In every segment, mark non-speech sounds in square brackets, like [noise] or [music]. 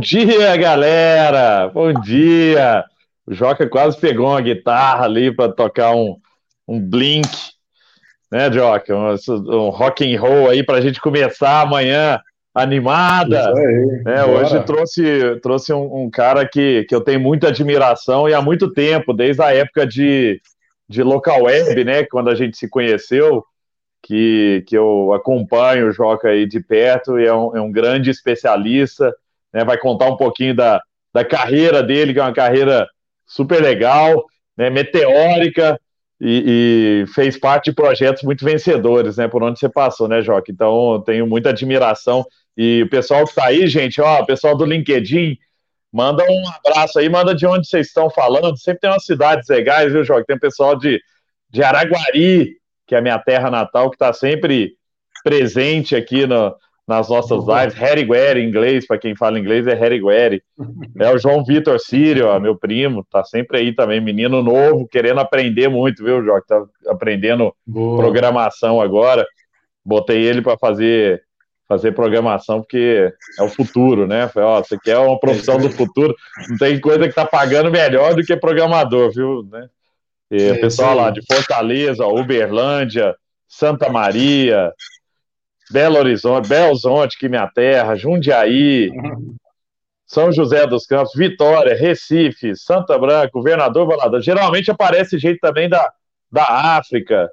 Bom dia, galera! Bom dia! O Joca quase pegou uma guitarra ali para tocar um, um blink, né, Joca? Um, um rock and roll aí para a gente começar amanhã animada. Aí, né? Hoje trouxe, trouxe um, um, cara que, que eu tenho muita admiração e há muito tempo, desde a época de, de local web, né? Quando a gente se conheceu, que, que eu acompanho o Joca aí de perto e é um, é um grande especialista. Né? Vai contar um pouquinho da, da carreira dele, que é uma carreira super legal, né, meteórica, e, e, fez parte de projetos muito vencedores, né, por onde você passou, né, Joca? Então, tenho muita admiração. E o pessoal que está aí, gente, ó, pessoal do LinkedIn, manda um abraço aí, manda de onde vocês estão falando. Sempre tem umas cidades legais, viu, Joca? Tem pessoal de, de Araguari, que é a minha terra natal, que está sempre presente aqui no, nas nossas lives. Harry Guerre, em inglês, para quem fala inglês, é Harry Guerre. É o João Vitor Sírio, ó, meu primo, tá sempre aí também, menino novo, querendo aprender muito, viu, João? Tá aprendendo Boa. programação agora. Botei ele para fazer fazer programação, porque é o futuro, né? Falei, ó, você quer uma profissão do futuro, não tem coisa que tá pagando melhor do que programador, viu? Né? E pessoal lá de Fortaleza, Uberlândia, Santa Maria, Belo Horizonte, Belo Horizonte, que minha terra, Jundiaí, São José dos Campos, Vitória, Recife, Santa Branca, Governador Valadares. Geralmente aparece gente também da, da África,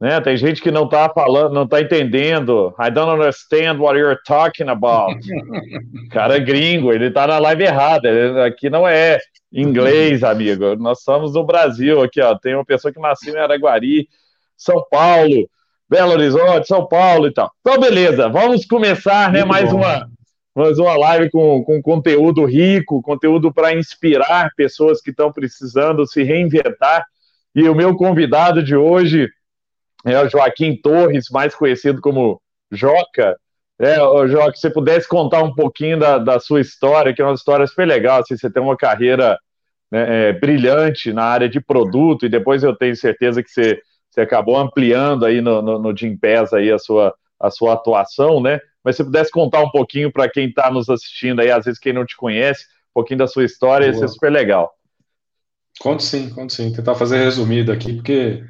né? Tem gente que não está falando, não está entendendo. I don't understand what you're talking about. [laughs] Cara gringo, ele está na live errada. Ele, aqui não é inglês, amigo. Nós somos do Brasil aqui, ó. Tem uma pessoa que nasceu em Araguari, São Paulo. Belo Horizonte, São Paulo e tal. Então, beleza, vamos começar, né, mais uma, mais uma live com, com conteúdo rico, conteúdo para inspirar pessoas que estão precisando se reinventar. E o meu convidado de hoje é o Joaquim Torres, mais conhecido como Joca. É, Joca, se você pudesse contar um pouquinho da, da sua história, que é uma história super legal, assim, você tem uma carreira né, é, brilhante na área de produto, e depois eu tenho certeza que você você acabou ampliando aí no, no, no Gimpass aí a sua, a sua atuação, né? Mas se pudesse contar um pouquinho para quem está nos assistindo aí, às vezes quem não te conhece, um pouquinho da sua história, Boa. ia ser super legal. Conto sim, conto sim. Tentar fazer resumido aqui, porque,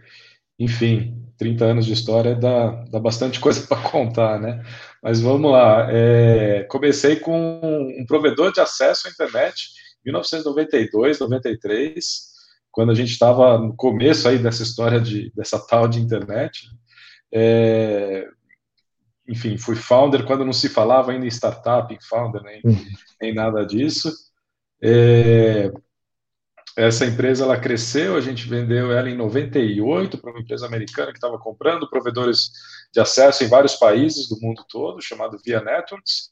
enfim, 30 anos de história dá, dá bastante coisa [laughs] para contar, né? Mas vamos lá. É, comecei com um provedor de acesso à internet, 1992, 93 quando a gente estava no começo aí dessa história de, dessa tal de internet. É, enfim, fui founder quando não se falava ainda em startup, em founder, nem, uhum. nem nada disso. É, essa empresa ela cresceu, a gente vendeu ela em 98 para uma empresa americana que estava comprando provedores de acesso em vários países do mundo todo, chamado Via Networks.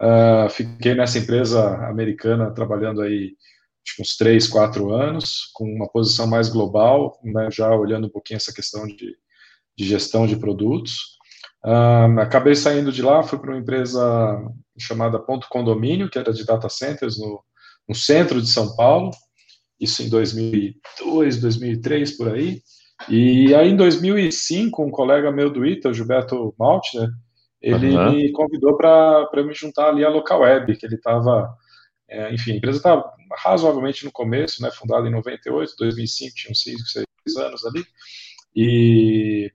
Uh, fiquei nessa empresa americana trabalhando aí que uns três, quatro anos, com uma posição mais global, né, já olhando um pouquinho essa questão de, de gestão de produtos. Um, acabei saindo de lá, fui para uma empresa chamada Ponto Condomínio, que era de data centers no, no centro de São Paulo, isso em 2002, 2003, por aí. E aí, em 2005, um colega meu do ITA, o Gilberto Maltner, ele uhum. me convidou para me juntar ali à Local Web, que ele estava é, enfim, a empresa está razoavelmente no começo, né, fundada em 98, 2005, tinha uns 5, 6 anos ali, e,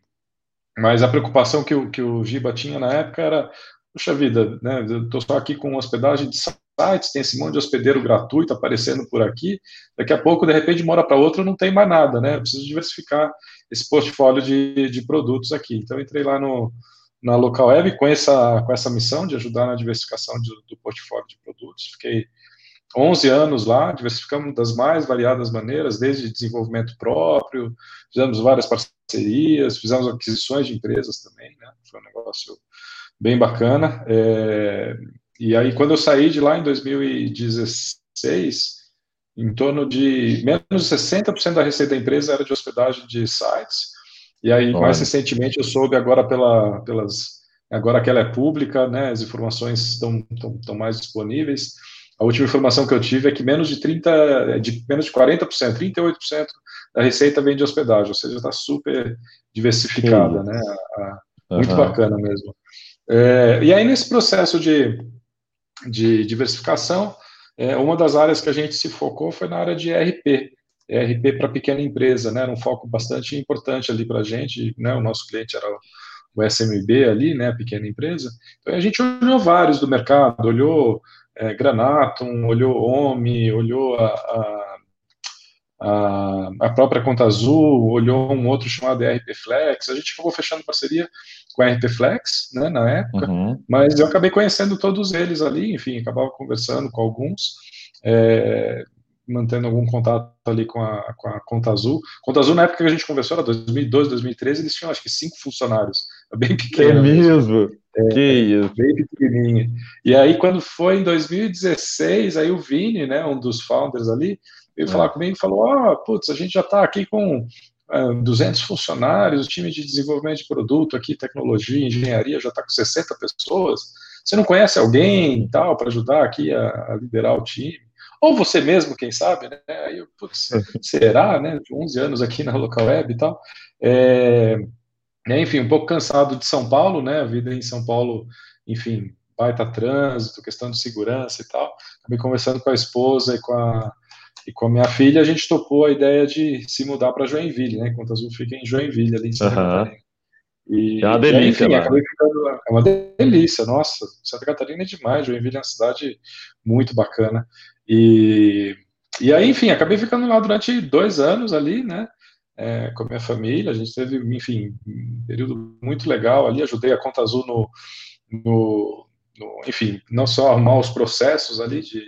mas a preocupação que o, que o Giba tinha na época era, puxa vida, né, estou só aqui com hospedagem de sites, tem esse monte de hospedeiro gratuito aparecendo por aqui, daqui a pouco, de repente, mora para outra, não tem mais nada, né, eu preciso diversificar esse portfólio de, de produtos aqui, então entrei lá no, na Local Web com essa, com essa missão de ajudar na diversificação de, do portfólio de produtos, fiquei 11 anos lá, diversificamos das mais variadas maneiras, desde desenvolvimento próprio, fizemos várias parcerias, fizemos aquisições de empresas também, né? Foi um negócio bem bacana. É, e aí, quando eu saí de lá em 2016, em torno de menos de 60% da receita da empresa era de hospedagem de sites. E aí, Olha. mais recentemente, eu soube agora pela, pelas. Agora que ela é pública, né, as informações estão, estão, estão mais disponíveis a última informação que eu tive é que menos de 30, de menos de 40%, 38% da receita vem de hospedagem, ou seja, está super diversificada, né? Muito uhum. bacana mesmo. É, e aí, nesse processo de, de diversificação. É, uma das áreas que a gente se focou foi na área de ERP, ERP para pequena empresa, né? Era um foco bastante importante ali para a gente, né? O nosso cliente era o SMB ali, né? A pequena empresa. Então a gente olhou vários do mercado, olhou é, Granatum, olhou OMI, olhou a, a, a, a, própria Conta Azul, olhou um outro chamado ERP Flex. A gente acabou fechando parceria com a ERP Flex, né? Na época, uhum. mas eu acabei conhecendo todos eles ali, enfim, acabava conversando com alguns. É, mantendo algum contato ali com a, com a Conta Azul. Conta Azul, na época que a gente conversou, era 2012, 2013, eles tinham acho que cinco funcionários, [laughs] bem pequeno. É mesmo? É, que isso. Bem pequenininha. E aí, quando foi em 2016, aí o Vini, né, um dos founders ali, veio é. falar comigo e falou, ó, oh, putz, a gente já está aqui com uh, é, 200 funcionários, o time de desenvolvimento de produto aqui, tecnologia, engenharia, já está com 60 pessoas, você não conhece alguém tal para ajudar aqui a, a liderar o time? ou você mesmo, quem sabe, né? Aí putz, [laughs] será, né? 11 anos aqui na local web e tal. É, enfim, um pouco cansado de São Paulo, né? A vida em São Paulo, enfim, baita trânsito, questão de segurança e tal. Acabei conversando com a esposa e com a, e com a minha filha, a gente topou a ideia de se mudar para Joinville, né? Conta Azul fica em Joinville, ali em Santa uhum. Catarina. E, é uma delícia, enfim, ficando, é uma delícia, nossa, Santa Catarina é demais, Joinville é uma cidade muito bacana. E, e aí, enfim, acabei ficando lá durante dois anos ali, né? É, com a minha família. A gente teve, enfim, um período muito legal ali. Ajudei a Conta Azul no, no, no enfim, não só arrumar os processos ali de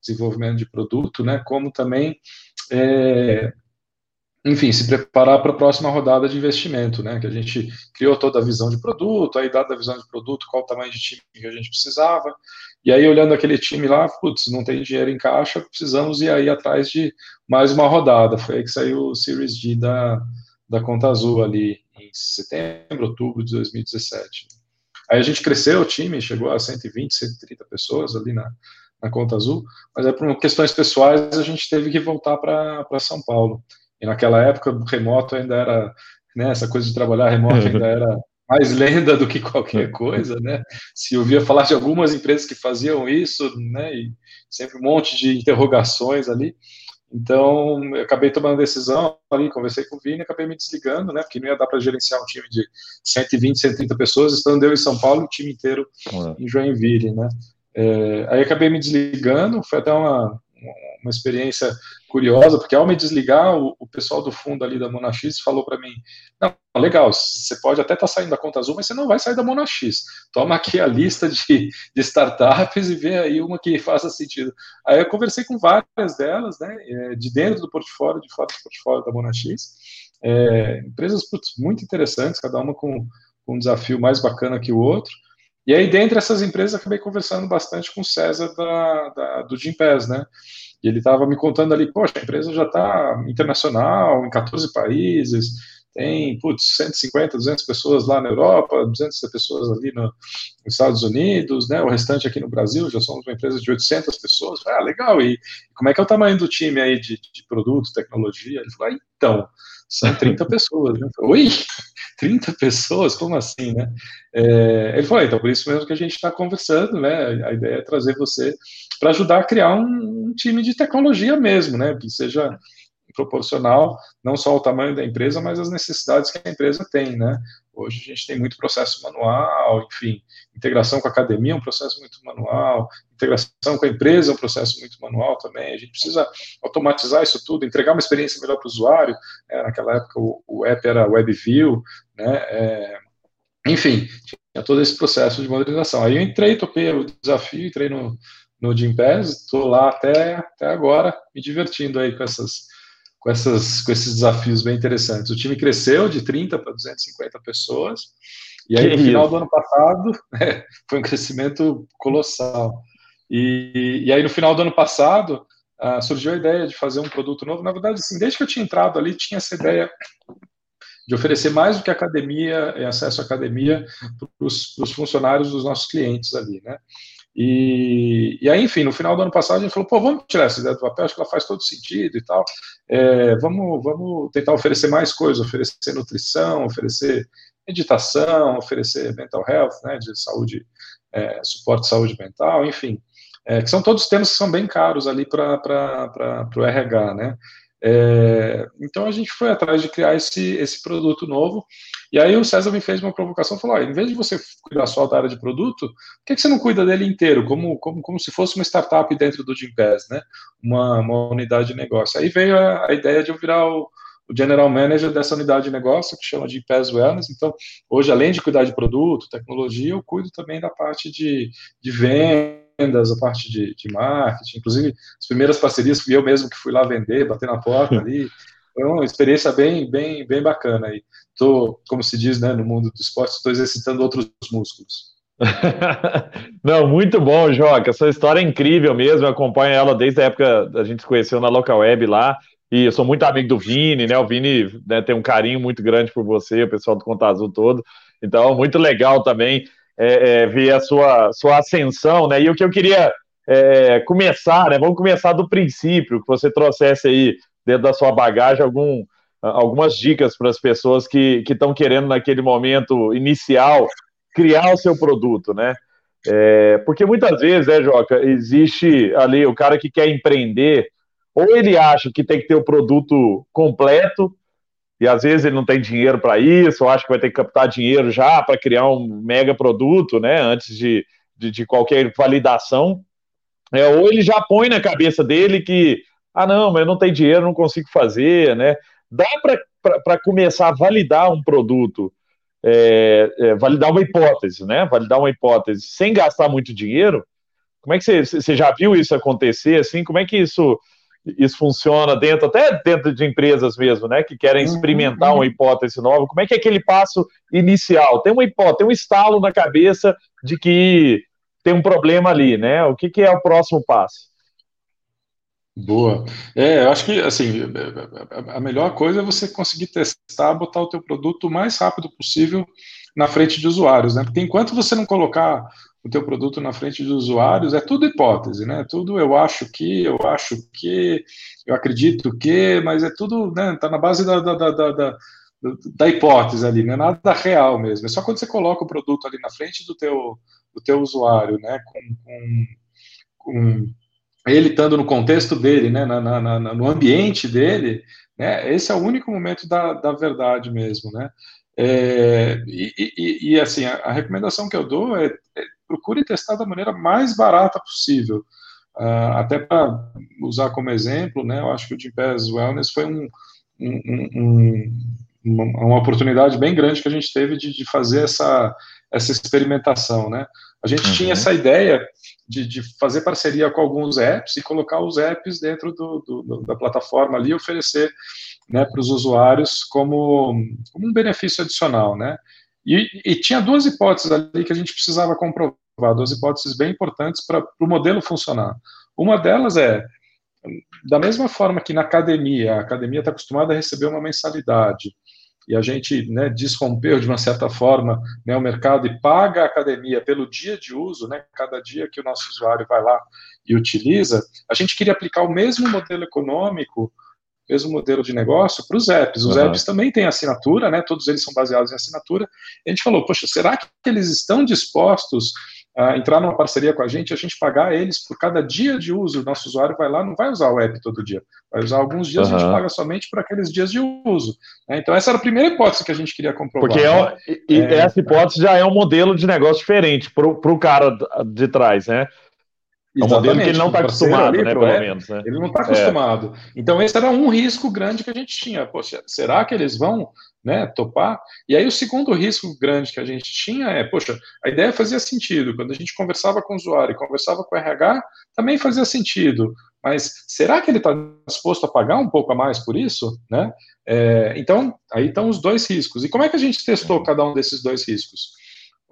desenvolvimento de produto, né? Como também é, enfim, se preparar para a próxima rodada de investimento, né? Que a gente criou toda a visão de produto, aí dada a visão de produto, qual o tamanho de time que a gente precisava, e aí olhando aquele time lá, putz, não tem dinheiro em caixa, precisamos ir aí atrás de mais uma rodada. Foi aí que saiu o Series D da, da Conta Azul ali em setembro, outubro de 2017. Aí a gente cresceu o time, chegou a 120, 130 pessoas ali na, na Conta Azul, mas aí por questões pessoais a gente teve que voltar para São Paulo. E naquela época o remoto ainda era, né, essa coisa de trabalhar remoto [laughs] ainda era mais lenda do que qualquer coisa, né? Se ouvia falar de algumas empresas que faziam isso, né, e sempre um monte de interrogações ali. Então, eu acabei tomando decisão ali, conversei com o Vini, acabei me desligando, né, porque não ia dar para gerenciar um time de 120, 130 pessoas, estando eu em São Paulo e o time inteiro em Joinville, né. É, aí acabei me desligando, foi até uma, uma experiência curiosa, porque ao me desligar, o, o pessoal do fundo ali da Monax falou para mim: não, legal, você pode até estar tá saindo da conta azul, mas você não vai sair da Monax. Toma aqui a lista de, de startups e vê aí uma que faça sentido. Aí eu conversei com várias delas, né, é, de dentro do portfólio, de fora do portfólio da Monax, é, empresas putz, muito interessantes, cada uma com, com um desafio mais bacana que o outro. E aí, dentre essas empresas, acabei conversando bastante com o César da, da do Gimpass, né? E ele estava me contando ali, poxa, a empresa já está internacional, em 14 países, tem, putz, 150, 200 pessoas lá na Europa, 200 pessoas ali no, nos Estados Unidos, né? O restante aqui no Brasil, já somos uma empresa de 800 pessoas. Ah, legal, e como é que é o tamanho do time aí de, de produto, tecnologia? Ele falou, ah, então, são 30 pessoas. Né? Oi? 30 pessoas? Como assim, né? É, ele falou, então, por isso mesmo que a gente está conversando, né? A ideia é trazer você para ajudar a criar um, um, time de tecnologia mesmo, né? Que seja proporcional não só ao tamanho da empresa, mas às necessidades que a empresa tem, né? Hoje a gente tem muito processo manual, enfim, integração com a academia é um processo muito manual, integração com a empresa é um processo muito manual também. A gente precisa automatizar isso tudo, entregar uma experiência melhor para o usuário. É, naquela época o, o, app era WebView, né? É, enfim, tinha todo esse processo de modernização. Aí eu entrei, topei o desafio, entrei no, no Gympass, estou lá até, até agora, me divertindo aí com essas com, essas, com esses desafios bem interessantes. O time cresceu de 30 para 250 pessoas, e aí que no final isso? do ano passado [laughs] é, foi um crescimento colossal. E, e aí no final do ano passado uh, surgiu a ideia de fazer um produto novo. Na verdade, assim, desde que eu tinha entrado ali, tinha essa ideia de oferecer mais do que academia e acesso à academia para os funcionários dos nossos clientes ali, né? E, e aí, enfim, no final do ano passado a gente falou, pô, vamos tirar essa ideia do papel, acho que ela faz todo sentido e tal. É, vamos, vamos tentar oferecer mais coisas, oferecer nutrição, oferecer meditação, oferecer mental health, né, de saúde, é, suporte de saúde mental, enfim. é, que são todos termos que são bem caros ali para o RH, né? É, então a gente foi atrás de criar esse, esse produto novo. E aí o César me fez uma provocação, falou: em vez de você cuidar só da área de produto, por que, que você não cuida dele inteiro, como, como, como se fosse uma startup dentro do Gimpass, né? Uma, uma unidade de negócio. Aí veio a, a ideia de eu virar o, o general manager dessa unidade de negócio, que chama de Wellness. Então, hoje, além de cuidar de produto, tecnologia, eu cuido também da parte de, de venda vendas, a parte de, de marketing, inclusive as primeiras parcerias fui eu mesmo que fui lá vender, bater na porta [laughs] ali, foi uma experiência bem, bem, bem bacana aí. Estou, como se diz, né, no mundo do esporte, estou exercitando outros músculos. [laughs] Não, muito bom, Joca. Essa história é incrível mesmo. Eu acompanho ela desde a época a gente se conheceu na Local Web lá. E eu sou muito amigo do Vini, né? O Vini né, tem um carinho muito grande por você, o pessoal do Conta Azul todo. Então, muito legal também é, é, ver a sua, sua ascensão, né? E o que eu queria é, começar, né? Vamos começar do princípio, que você trouxesse aí dentro da sua bagagem algum, algumas dicas para as pessoas que estão querendo, naquele momento inicial, criar o seu produto, né? É, porque muitas vezes, né, Joca, existe ali o cara que quer empreender, ou ele acha que tem que ter o produto completo, e às vezes ele não tem dinheiro para isso, ou acha que vai ter que captar dinheiro já para criar um mega produto, né, antes de, de, de qualquer validação, é, ou ele já põe na cabeça dele que, ah, não, mas eu não tenho dinheiro, não consigo fazer, né, dá para começar a validar um produto, é, é, validar uma hipótese, né, validar uma hipótese sem gastar muito dinheiro, como é que você, você já viu isso acontecer, assim, como é que isso isso funciona dentro, até dentro de empresas mesmo, né, que querem uhum, experimentar uhum. uma hipótese nova. Como é que é aquele passo inicial? Tem uma hipótese, tem um estalo na cabeça de que tem um problema ali, né? O que, que é o próximo passo? Boa. É, eu acho que assim a melhor coisa é você conseguir testar, botar o teu produto o mais rápido possível na frente de usuários, né? Porque enquanto você não colocar o teu produto na frente dos usuários, é tudo hipótese, né? Tudo eu acho que, eu acho que, eu acredito que, mas é tudo, né? Tá na base da, da, da, da, da hipótese ali, não é nada real mesmo. É só quando você coloca o produto ali na frente do teu, do teu usuário, né? Com, com, com ele estando no contexto dele, né? Na, na, na, no ambiente dele, né? Esse é o único momento da, da verdade mesmo, né? É, e, e, e, assim, a, a, recomendação que eu dou é, é procure testar da maneira mais barata possível. Uh, até para usar como exemplo, né, eu acho que o Gympass Wellness foi um, um, um, uma, uma, oportunidade bem grande que a gente teve de, de fazer essa, essa experimentação. Né? A gente uhum. tinha essa ideia de, de, fazer parceria com alguns apps e colocar os apps dentro do, do, da plataforma ali e oferecer né, para os usuários como, como um benefício adicional. Né? E, e, tinha duas hipóteses ali que a gente precisava comprovar, duas hipóteses bem importantes para o modelo funcionar. Uma delas é, da mesma forma que na academia, a academia está acostumada a receber uma mensalidade, e a gente né, desrompeu de uma certa forma né, o mercado e paga a academia pelo dia de uso, né, cada dia que o nosso usuário vai lá e utiliza, a gente queria aplicar o mesmo modelo econômico mesmo modelo de negócio para os apps. Os uhum. apps também têm assinatura, né? Todos eles são baseados em assinatura. A gente falou, poxa, será que eles estão dispostos a entrar numa parceria com a gente, a gente pagar eles por cada dia de uso? O nosso usuário vai lá, não vai usar o app todo dia, vai usar alguns dias, uhum. a gente paga somente por aqueles dias de uso. Né? Então, essa era a primeira hipótese que a gente queria comprovar. Porque é, e, é, essa hipótese já é um modelo de negócio diferente para o cara de trás, né? É um modelo que ele não está acostumado, ali, né, pelo menos. Né? Ele não está acostumado. É. Então, esse era um risco grande que a gente tinha. Poxa, será que eles vão né, topar? E aí, o segundo risco grande que a gente tinha é, poxa, a ideia fazia sentido. Quando a gente conversava com o usuário e conversava com o RH, também fazia sentido. Mas será que ele está disposto a pagar um pouco a mais por isso? Né? É, então, aí estão os dois riscos. E como é que a gente testou cada um desses dois riscos?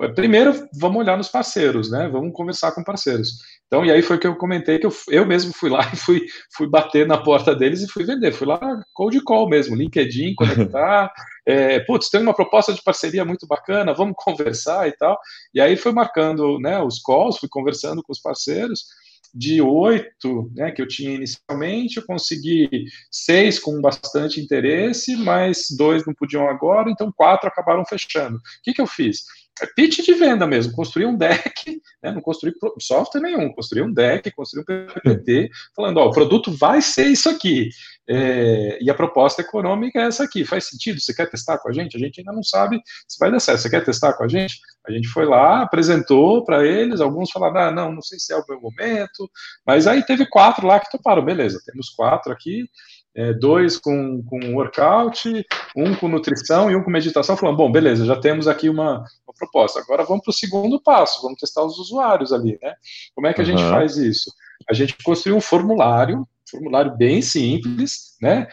Primeiro, vamos olhar nos parceiros, né? Vamos conversar com parceiros. Então, e aí foi que eu comentei que eu, eu mesmo fui lá [laughs] e fui, fui bater na porta deles e fui vender. Fui lá cold call mesmo, LinkedIn, conectar. [laughs] é, putz, tem uma proposta de parceria muito bacana, vamos conversar e tal. E aí foi marcando né, os calls, fui conversando com os parceiros. De oito né, que eu tinha inicialmente, eu consegui seis com bastante interesse, mas dois não podiam agora, então quatro acabaram fechando. O que, que eu fiz? É pitch de venda mesmo, construir um deck, né, não construir software nenhum, construir um deck, construir um PPT, falando, ó, o produto vai ser isso aqui, é, e a proposta econômica é essa aqui, faz sentido? Você quer testar com a gente? A gente ainda não sabe se vai dar certo, você quer testar com a gente? A gente foi lá, apresentou para eles, alguns falaram, ah, não, não sei se é o meu momento, mas aí teve quatro lá que toparam, beleza, temos quatro aqui, é, dois com, com workout, um com nutrição e um com meditação, falando, bom, beleza, já temos aqui uma, uma proposta. Agora vamos para o segundo passo, vamos testar os usuários ali, né? Como é que a uhum. gente faz isso? A gente construiu um formulário, formulário bem simples, né?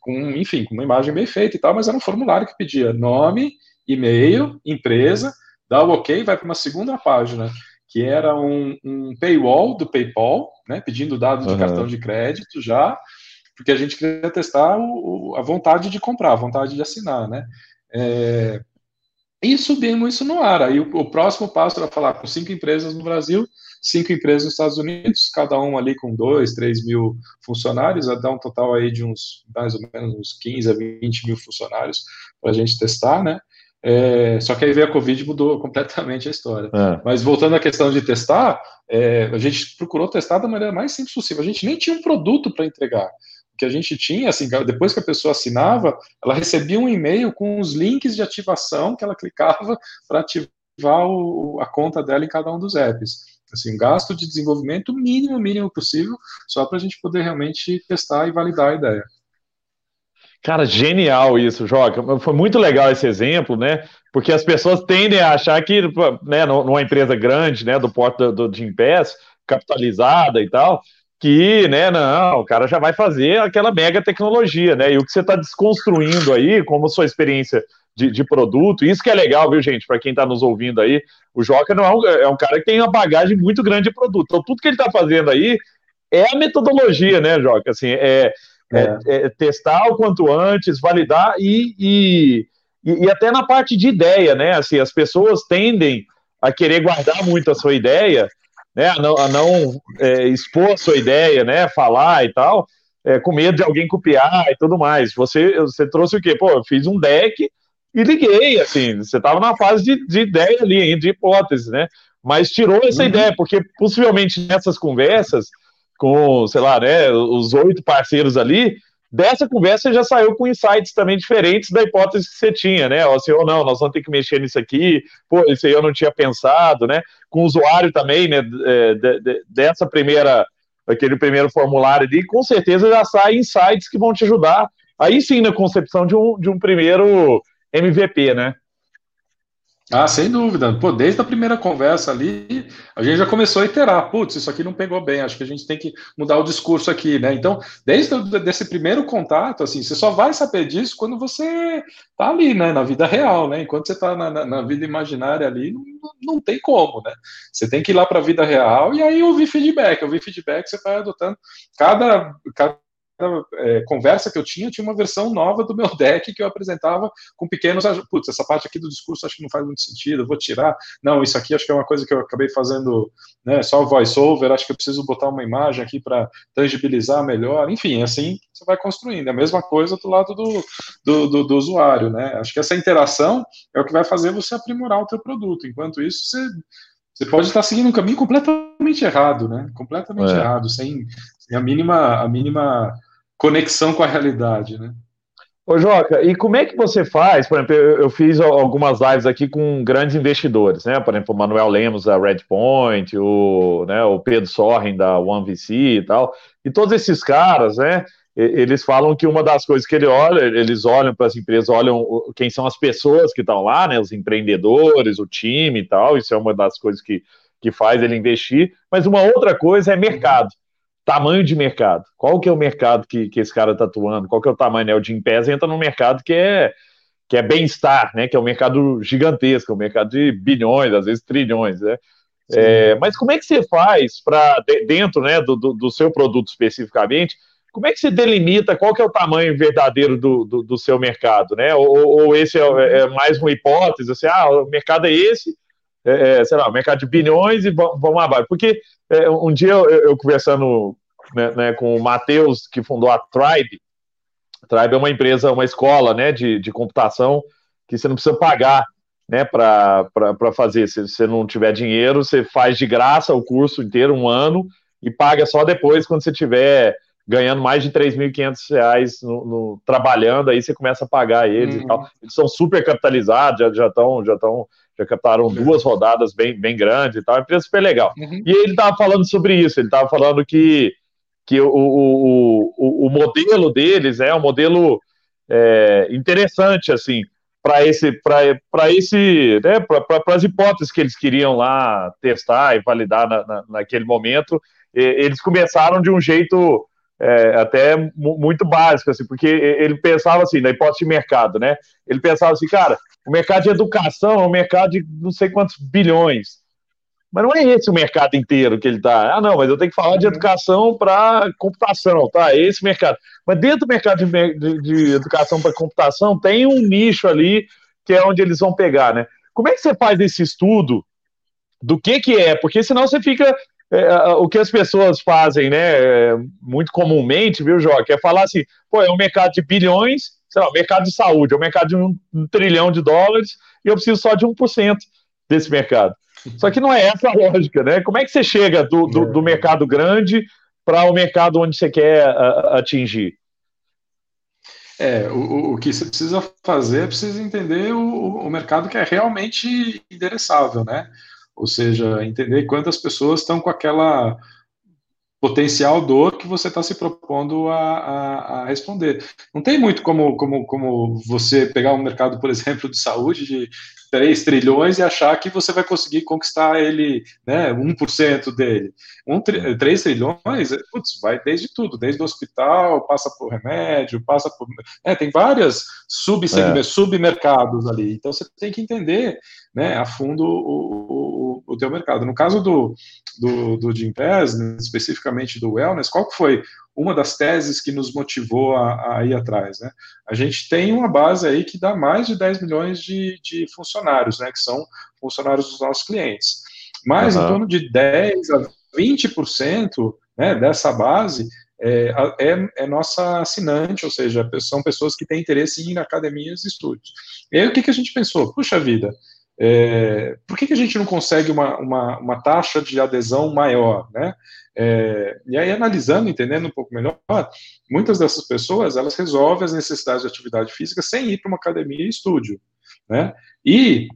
Com, enfim, com uma imagem bem feita e tal, mas era um formulário que pedia nome, e-mail, empresa, dá o ok, vai para uma segunda página, que era um, um paywall do PayPal, né? Pedindo dados uhum. de cartão de crédito já, porque a gente queria testar o, a vontade de comprar, a vontade de assinar, né? É, e subimos isso no ar. Aí o, o, próximo passo era falar com cinco empresas no Brasil, cinco empresas nos Estados Unidos, cada um ali com dois, três mil funcionários, a dar um total aí de uns mais ou menos uns 15 a 20 mil funcionários para a gente testar, né? É, só que aí veio a Covid e mudou completamente a história. É. Mas voltando à questão de testar, é, a gente procurou testar da maneira mais simples possível. A gente nem tinha um produto para entregar que a gente tinha, assim, depois que a pessoa assinava, ela recebia um e-mail com os links de ativação que ela [laughs] clicava para ativar o, a conta dela em cada um dos apps. Assim, um gasto de desenvolvimento mínimo, mínimo possível, só para a gente poder realmente testar e validar a ideia. Cara, genial isso, Joca. Foi muito legal esse exemplo, né? Porque as pessoas tendem a achar que, né, numa empresa grande, né, do porto do, do Jim Pass, capitalizada e tal, que, né, não, o cara já vai fazer aquela mega tecnologia, né? E o que você está desconstruindo aí, como sua experiência de, de, produto, isso que é legal, viu, gente, para quem está nos ouvindo aí, o Joca não é um, é um, cara que tem uma bagagem muito grande de produto. Então, tudo que ele está fazendo aí é a metodologia, né, Joca? Assim, é, é. é, é testar o quanto antes, validar e, e, e, até na parte de ideia, né? Assim, as pessoas tendem a querer guardar muito a sua ideia né, a não, a não é, expor a sua ideia, né, falar e tal, é, com medo de alguém copiar e tudo mais. Você, você trouxe o quê? Pô, eu fiz um deck e liguei, assim, você estava na fase de, de ideia ali, de hipótese, né? Mas tirou essa uhum. ideia, porque possivelmente nessas conversas, com, sei lá, né, os oito parceiros ali, dessa conversa você já saiu com insights também diferentes da hipótese que você tinha, né? Ou assim, ou não, nós vamos ter que mexer nisso aqui, pô, isso aí eu não tinha pensado, né? Com o usuário também, né? É, de, de, dessa primeira, aquele primeiro formulário ali, com certeza já saem insights que vão te ajudar. Aí sim, na concepção de um, de um primeiro MVP, né? Ah, sem dúvida. Pô, desde a primeira conversa ali, a gente já começou a iterar. Putz, isso aqui não pegou bem, acho que a gente tem que mudar o discurso aqui, né? Então, desde esse primeiro contato, assim, você só vai saber disso quando você tá ali, né, na vida real, né? Enquanto você tá na, na, na vida imaginária ali, não, não, tem como, né? Você tem que ir lá para a vida real e aí ouvir feedback. Ouvir feedback, você vai adotando. Cada, cada é, conversa que eu tinha, tinha uma versão nova do meu [laughs] deck que eu apresentava com pequenos. Putz, essa parte aqui do discurso acho que não faz muito sentido, eu vou tirar. Não, isso aqui acho que é uma coisa que eu acabei fazendo né, só voice-over, acho que eu preciso botar uma imagem aqui para tangibilizar melhor. Enfim, assim você vai construindo. É a mesma coisa do lado do, do, do, do usuário, né? Acho que essa interação é o que vai fazer você aprimorar o teu produto. Enquanto isso, você você pode estar seguindo um caminho completamente errado, né? Completamente é. errado, sem, sem, a mínima a mínima conexão com a realidade, né? Ô, Joca, e como é que você faz? Por exemplo, eu, fiz algumas lives aqui com grandes investidores, né? Por exemplo, o Manuel Lemos da Redpoint, o, né, o Pedro Sorren da OneVC e tal. E todos esses caras, né? Eles falam que uma das coisas que ele olha, eles olham para as empresas, olham quem são as pessoas que estão lá, né? Os empreendedores, o time e tal. Isso é uma das coisas que, que faz ele investir. Mas uma outra coisa é mercado tamanho de mercado. Qual que é o mercado que, que esse cara está atuando? Qual que é o tamanho? Né? O Jim Pez entra num mercado que é, que é bem-estar, né? que é um mercado gigantesco, um mercado de bilhões, às vezes trilhões. Né? É, mas como é que você faz para, dentro né, do, do, do, seu produto especificamente, como é que você delimita qual que é o tamanho verdadeiro do, do, do seu mercado? Né? Ou, ou esse é, é, mais uma hipótese, assim, ah, o mercado é esse, é, é sei lá, mercado de bilhões e vamos abaixo. Porque é, um dia eu, eu conversando né, né, com o Matheus, que fundou a Tribe. A Tribe é uma empresa, uma escola né, de, de computação que você não precisa pagar né, para fazer. Se você não tiver dinheiro, você faz de graça o curso inteiro, um ano, e paga só depois quando você tiver ganhando mais de 3.500 reais no, no, trabalhando, aí você começa a pagar eles uhum. e tal. Eles são super capitalizados, já estão, já já captaram uhum. duas rodadas bem, bem grandes e tal, é uma empresa super legal. Uhum. E ele estava falando sobre isso, ele estava falando que, que o, o, o, o, modelo deles é um modelo é, interessante, assim, para esse, para esse, né, para as hipóteses que eles queriam lá testar e validar na, na, naquele momento, eles começaram de um jeito é, até muito básico, assim, porque ele pensava assim, na hipótese de mercado, né? Ele pensava assim, cara, o mercado de educação é um mercado de não sei quantos bilhões. Mas não é esse o mercado inteiro que ele está. Ah, não, mas eu tenho que falar de uhum. educação para computação, tá? É esse mercado. Mas dentro do mercado de, de, de educação para computação tem um nicho ali que é onde eles vão pegar, né? Como é que você faz esse estudo do que que é? Porque senão você fica é, o que as pessoas fazem, né, muito comumente, viu, Joque, é falar assim, pô, é um mercado de bilhões, sei lá, o mercado de saúde, é um mercado de um, um trilhão de dólares, e eu preciso só de 1% desse mercado. Só que não é essa a lógica, né? Como é que você chega do, do, do mercado grande para o mercado onde você quer a, atingir? É, o, o que você precisa fazer é precisa entender o, o mercado que é realmente endereçável, né? Ou seja, entender quantas pessoas estão com aquela potencial dor que você está se propondo a, a, a, responder. Não tem muito como, como, como você pegar um mercado, por [laughs] exemplo, de saúde de 3 trilhões e achar que você vai conseguir conquistar ele, né, 1% dele. Um, 3 trilhões, putz, vai desde tudo, desde o hospital, passa por remédio, passa por... É, tem várias subsegmentos, é. submercados ali. Então, você tem que entender né, a fundo o, o, o teu mercado. No caso do, do, do Jim Pass, especificamente do Wellness, qual foi uma das teses que nos motivou a, a, ir atrás. Né? A gente tem uma base aí que dá mais de 10 milhões de, de funcionários, né, que são funcionários dos nossos clientes. Mas uhum. em torno de 10 a 20% né, dessa base é, é, é, nossa assinante, ou seja, são pessoas que têm interesse em ir academias e estúdios. E aí o que, que a gente pensou? Puxa vida, é, por que, que a gente não consegue uma, uma, uma taxa de adesão maior, né? É, e aí, analisando, entendendo um pouco melhor, muitas dessas pessoas, elas resolvem as necessidades de atividade física sem ir para uma academia e estúdio, né? E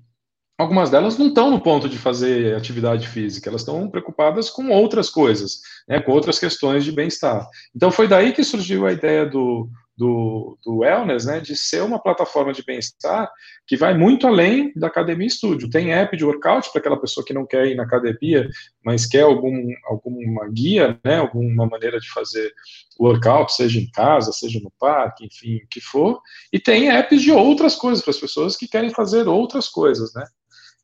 algumas delas não estão no ponto de fazer atividade física, elas estão preocupadas com outras coisas, né, com outras questões de bem-estar. Então, foi daí que surgiu a ideia do, do, do wellness, né, de ser uma plataforma de bem-estar que vai muito além da academia estúdio. Tem app de workout para aquela pessoa que não quer ir na academia, mas quer algum, alguma guia, né, alguma maneira de fazer workout, seja em casa, seja no parque, enfim, o que for. E tem apps de outras coisas para as pessoas que querem fazer outras coisas, né.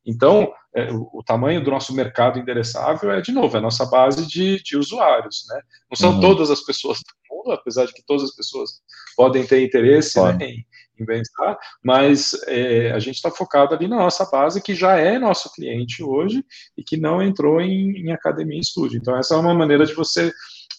Então, é, o, o, tamanho do nosso mercado endereçável é, de novo, é a nossa base de, de usuários, né? Não são uhum. todas as pessoas do mundo, apesar de que todas as pessoas podem ter interesse né, em, em bem-estar, mas é, a gente está focado ali na nossa base, que já é nosso cliente hoje e que não entrou em, em academia e estúdio. Então, essa é uma maneira de você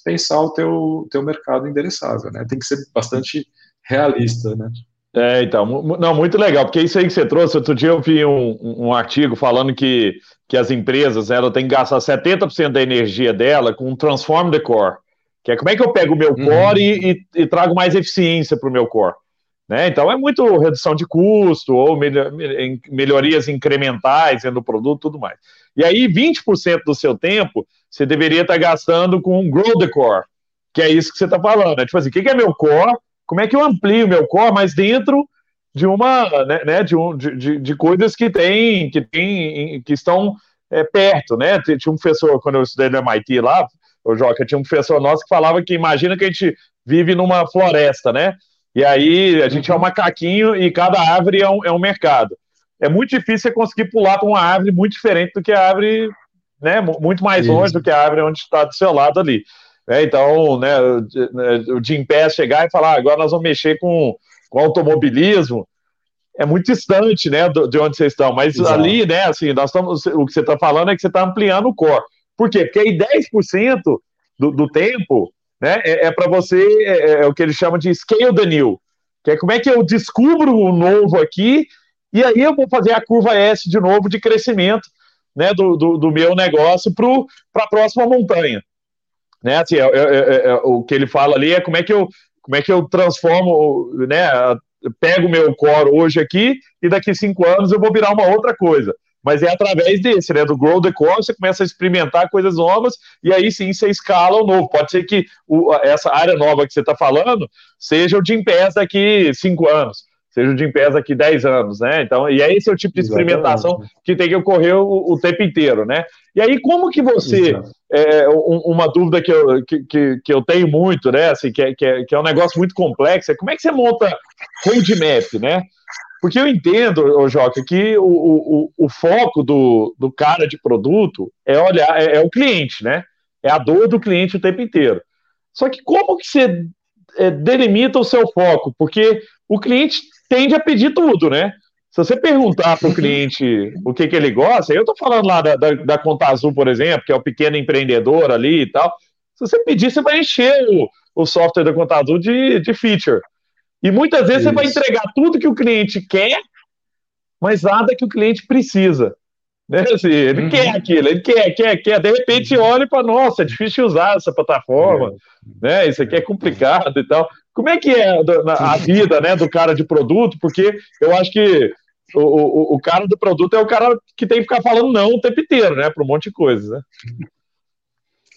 pensar o teu, teu mercado endereçável, né? Tem que ser bastante realista, né? É, então, não, muito legal, porque isso aí que você trouxe, outro dia eu vi um, um artigo falando que, que as empresas ela têm que gastar 70% da energia dela com Transform the Core, que é como é que eu pego o meu uhum. core e, e, e, trago mais eficiência para o meu core. Né? Então é muito redução de custo ou melhorias incrementais do produto tudo mais. E aí 20% do seu tempo você deveria estar gastando com Grow the Core, que é isso que você está falando. Né? Tipo assim, o que é meu core? como é que eu amplio meu core, mas dentro de uma, né, né de, um, de, de, coisas que tem, que tem, que estão é, perto, né? Tinha um professor, quando eu estudei no MIT lá, o Joca, tinha um professor nosso que falava que imagina que a gente vive numa floresta, né? E aí a gente é um uhum. macaquinho e cada árvore é um, é um mercado. É muito difícil você conseguir pular para uma árvore muito diferente do que a árvore, né? Muito mais Isso. longe do que a árvore onde está do seu lado ali. É, então, né, o Jim Pass chegar e falar, ah, agora nós vamos mexer com, com automobilismo, é muito distante, né, de onde vocês estão. Mas Exato. ali, né, assim, nós estamos, o que você está falando é que você está ampliando o core. Por quê? Porque aí 10% do, do tempo, né, é, é para você, é, é, o que eles chamam de scale the new, que é como é que eu descubro o novo aqui E aí eu vou fazer a curva S de novo de crescimento né, do, do, do meu negócio para a próxima montanha. Né, assim, é, é, é, o que ele fala ali é como é que eu, como é que eu transformo, né, pego o meu core hoje aqui e daqui cinco anos eu vou virar uma outra coisa. Mas é através desse, né? Do Grow the Core, você começa a experimentar coisas novas e aí sim você escala o novo. Pode ser que o, essa área nova que você está falando seja o Jim Pass daqui cinco anos seja o Jim Pass daqui 10 anos, né? Então, e é esse é o tipo de experimentação Exatamente. que tem que ocorrer o, o, tempo inteiro, né? E aí, como que você, é, um, uma dúvida que eu, que, que, eu tenho muito, né, assim, que é, que, é, que é um negócio muito complexo, é como é que você monta roadmap, né? Porque eu entendo, ô Joca, que o, o, o foco do, do cara de produto é olhar, é, é o cliente, né? É a dor do cliente o tempo inteiro. Só que como que você é, delimita o seu foco? Porque o cliente tende a pedir tudo, né? Se você perguntar para o cliente o que, que ele gosta, eu estou falando lá da, da, da, Conta Azul, por exemplo, que é o pequeno empreendedor ali e tal. Se você pedir, você vai encher o, o software da Conta Azul de, de feature. E muitas vezes Isso. você vai entregar tudo que o cliente quer, mas nada que o cliente precisa. Né? Assim, ele uhum. quer aquilo, ele quer, quer, quer. De repente olha para, nossa, é difícil usar essa plataforma, é. né? Isso aqui é complicado e tal. Como é que é a [laughs] vida né, do cara de produto? Porque eu acho que o, o, o cara do produto é o cara que tem que ficar falando não o tempo inteiro, né? Para um monte de coisa, né?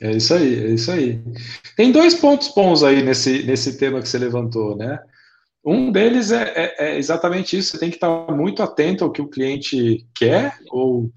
É isso aí, é isso aí. Tem dois pontos bons aí nesse, nesse tema que você levantou, né? Um deles é, é, é, exatamente isso, você tem que estar muito atento ao que o cliente quer, ou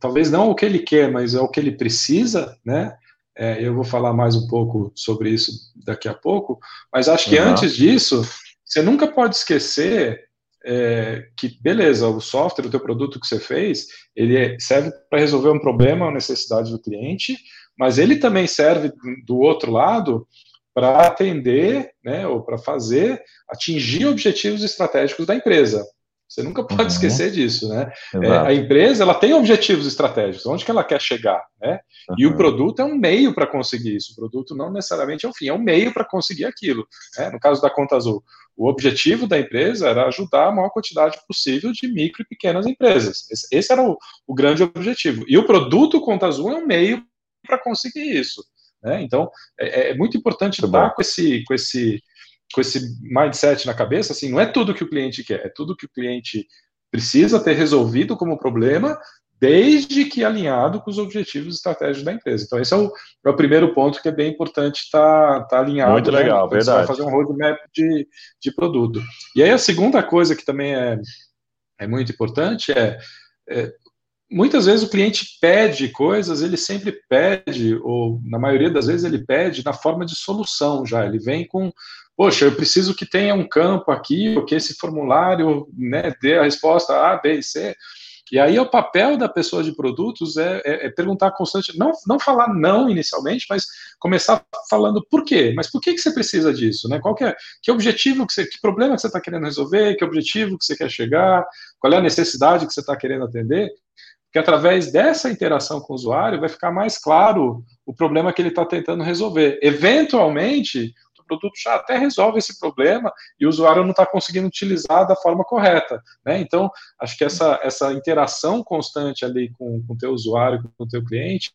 talvez não o que ele quer, mas é o que ele precisa, né? É, eu vou falar mais um pouco sobre isso daqui a pouco, mas acho que uhum. antes disso, você nunca pode esquecer é, que, beleza, o software, o teu produto que você fez, ele é, serve para resolver um problema, uma necessidade do cliente, mas ele também serve do outro lado para atender, né, ou para fazer, atingir objetivos estratégicos da empresa. Você nunca pode uhum. esquecer disso, né? É, a empresa ela tem objetivos estratégicos, onde que ela quer chegar, né? Uhum. E o produto é um meio para conseguir isso. O produto não necessariamente é um fim, é um meio para conseguir aquilo. Né? No caso da Conta Azul, o objetivo da empresa era ajudar a maior quantidade possível de micro e pequenas empresas. Esse, esse era o, o, grande objetivo. E o produto Conta Azul é um meio para conseguir isso. Né? Então, é, é muito importante estar com esse, com esse com esse mindset na cabeça, assim, não é tudo que o cliente quer, é tudo que o cliente precisa ter resolvido como problema, desde que alinhado com os objetivos estratégicos da empresa. Então, esse é o, é o primeiro ponto que é bem importante estar tá, tá alinhado. Muito né? legal, verdade. Você vai fazer um roadmap de, de produto. E aí, a segunda coisa que também é, é muito importante é, é muitas vezes o cliente pede coisas, ele sempre pede, ou na maioria das vezes ele pede na forma de solução já. Ele vem com poxa, eu preciso que tenha um campo aqui, ou que esse formulário né, dê a resposta A, B e C. E aí o papel da pessoa de produtos é, é, é, perguntar constante, não, não falar não inicialmente, mas começar falando por quê, mas por que, que você precisa disso, né? Qual que é, que objetivo que você, que problema que você está querendo resolver, que objetivo que você quer chegar, qual é a necessidade que você está querendo atender, porque através dessa interação com o usuário vai ficar mais claro o problema que ele está tentando resolver. Eventualmente, produto já até resolve esse problema e o usuário não está conseguindo utilizar da forma correta. Né? Então, acho que essa, essa interação constante ali com o teu usuário, com o teu cliente,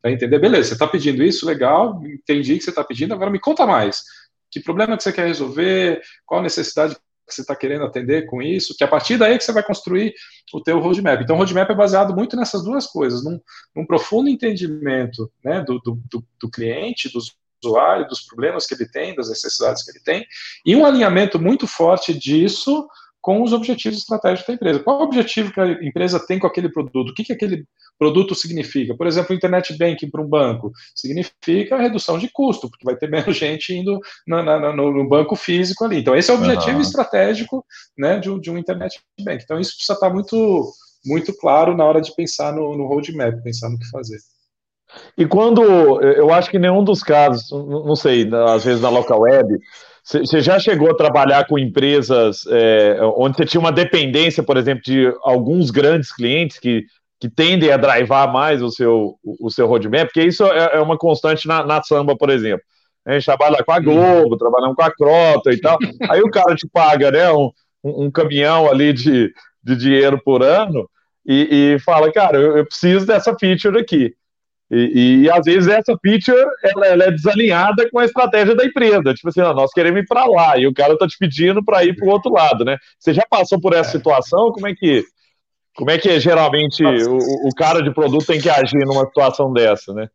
para entender, beleza, você está pedindo isso, legal, entendi que você está pedindo, agora me conta mais. Que problema que você quer resolver? Qual a necessidade que você está querendo atender com isso, que a partir daí é que você vai construir o teu roadmap. Então, o roadmap é baseado muito nessas duas coisas, num, num profundo entendimento né, do, do, do, cliente, dos usuário, dos problemas que ele tem, das necessidades que ele tem, e um alinhamento muito forte disso com os objetivos estratégicos da empresa. Qual é o objetivo que a empresa tem com aquele produto? O que, que aquele produto significa? Por exemplo, internet banking para um banco significa redução de custo, porque vai ter menos [laughs] gente indo na, na, no, no, banco físico ali. Então, esse é o objetivo uhum. estratégico né, de, de, um internet banking. Então, isso precisa estar muito, muito claro na hora de pensar no, no roadmap, pensar no que fazer. E quando, eu acho que nenhum dos casos, não sei, às vezes na local web, você já chegou a trabalhar com empresas é, onde você tinha uma dependência, por exemplo, de alguns grandes clientes que, que tendem a drivar mais o seu, o seu roadmap? Porque isso é, é uma constante na, na samba, por exemplo. A gente trabalha com a Globo, trabalhamos com a Crota e tal. Aí o cara te paga, né, um, um caminhão ali de, de dinheiro por ano e, e fala, cara, eu, eu, preciso dessa feature aqui. E, e, às vezes essa feature ela, ela, é desalinhada com a estratégia da empresa. Tipo assim, nós queremos ir para lá e o cara está te pedindo para ir para o outro lado, né? Você já passou por essa situação? Como é que como é que geralmente o, o cara de produto tem que agir numa situação dessa, né?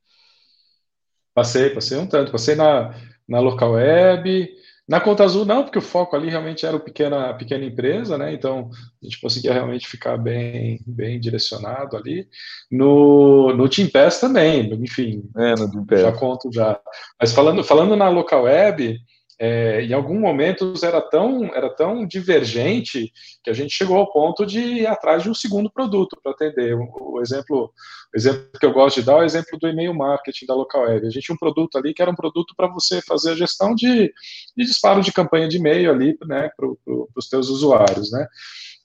Passei, passei um tanto. Passei na, na local web, na Conta Azul, não, porque o foco ali realmente era o pequena, pequena empresa, né? Então a gente conseguia realmente ficar bem, bem direcionado ali. No, no Team Pass também, enfim. É, no Team Pass. Já conto já. Mas falando, falando na local web, é, em algum momento era tão, era tão divergente que a gente chegou ao ponto de ir atrás de um segundo produto para atender. O, o, exemplo, o exemplo que eu gosto de dar é o exemplo do e-mail marketing da local web. A gente tinha um produto ali que era um produto para você fazer a gestão de, de disparo de campanha de e-mail ali né, para pro, os teus usuários. Né?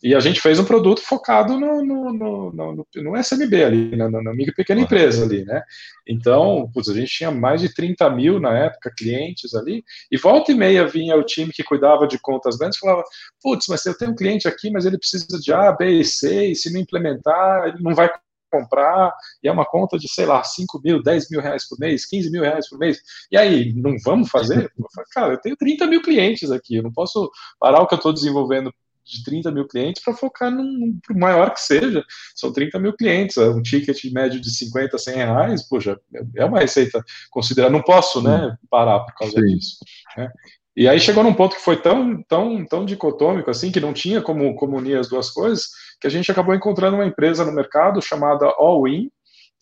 E a gente fez um produto focado no, no, no, no, SMB ali, na, na micro e pequena empresa ali, né? Então, putz, a gente tinha mais de 30 mil na época, clientes ali, e volta e meia vinha o time que cuidava de contas grandes e falava, putz, mas eu tenho um cliente aqui, mas ele precisa de A, B e C, e se não implementar, ele não vai comprar, e é uma conta de, sei lá, 5 mil, 10 mil reais por mês, 15 mil reais por mês, e aí, não vamos fazer? Eu falei, cara, eu tenho 30 mil clientes aqui, eu não posso parar o que eu estou desenvolvendo de 30 mil clientes para focar num, num, maior que seja. São 30 mil clientes, é um ticket médio de 50, 100 reais, poxa, é uma receita considerada. Não posso, né, parar por causa Sim. disso. Né? E aí chegou num ponto que foi tão, tão, tão dicotômico assim, que não tinha como, como unir as duas coisas, que a gente acabou encontrando uma empresa no mercado chamada All In,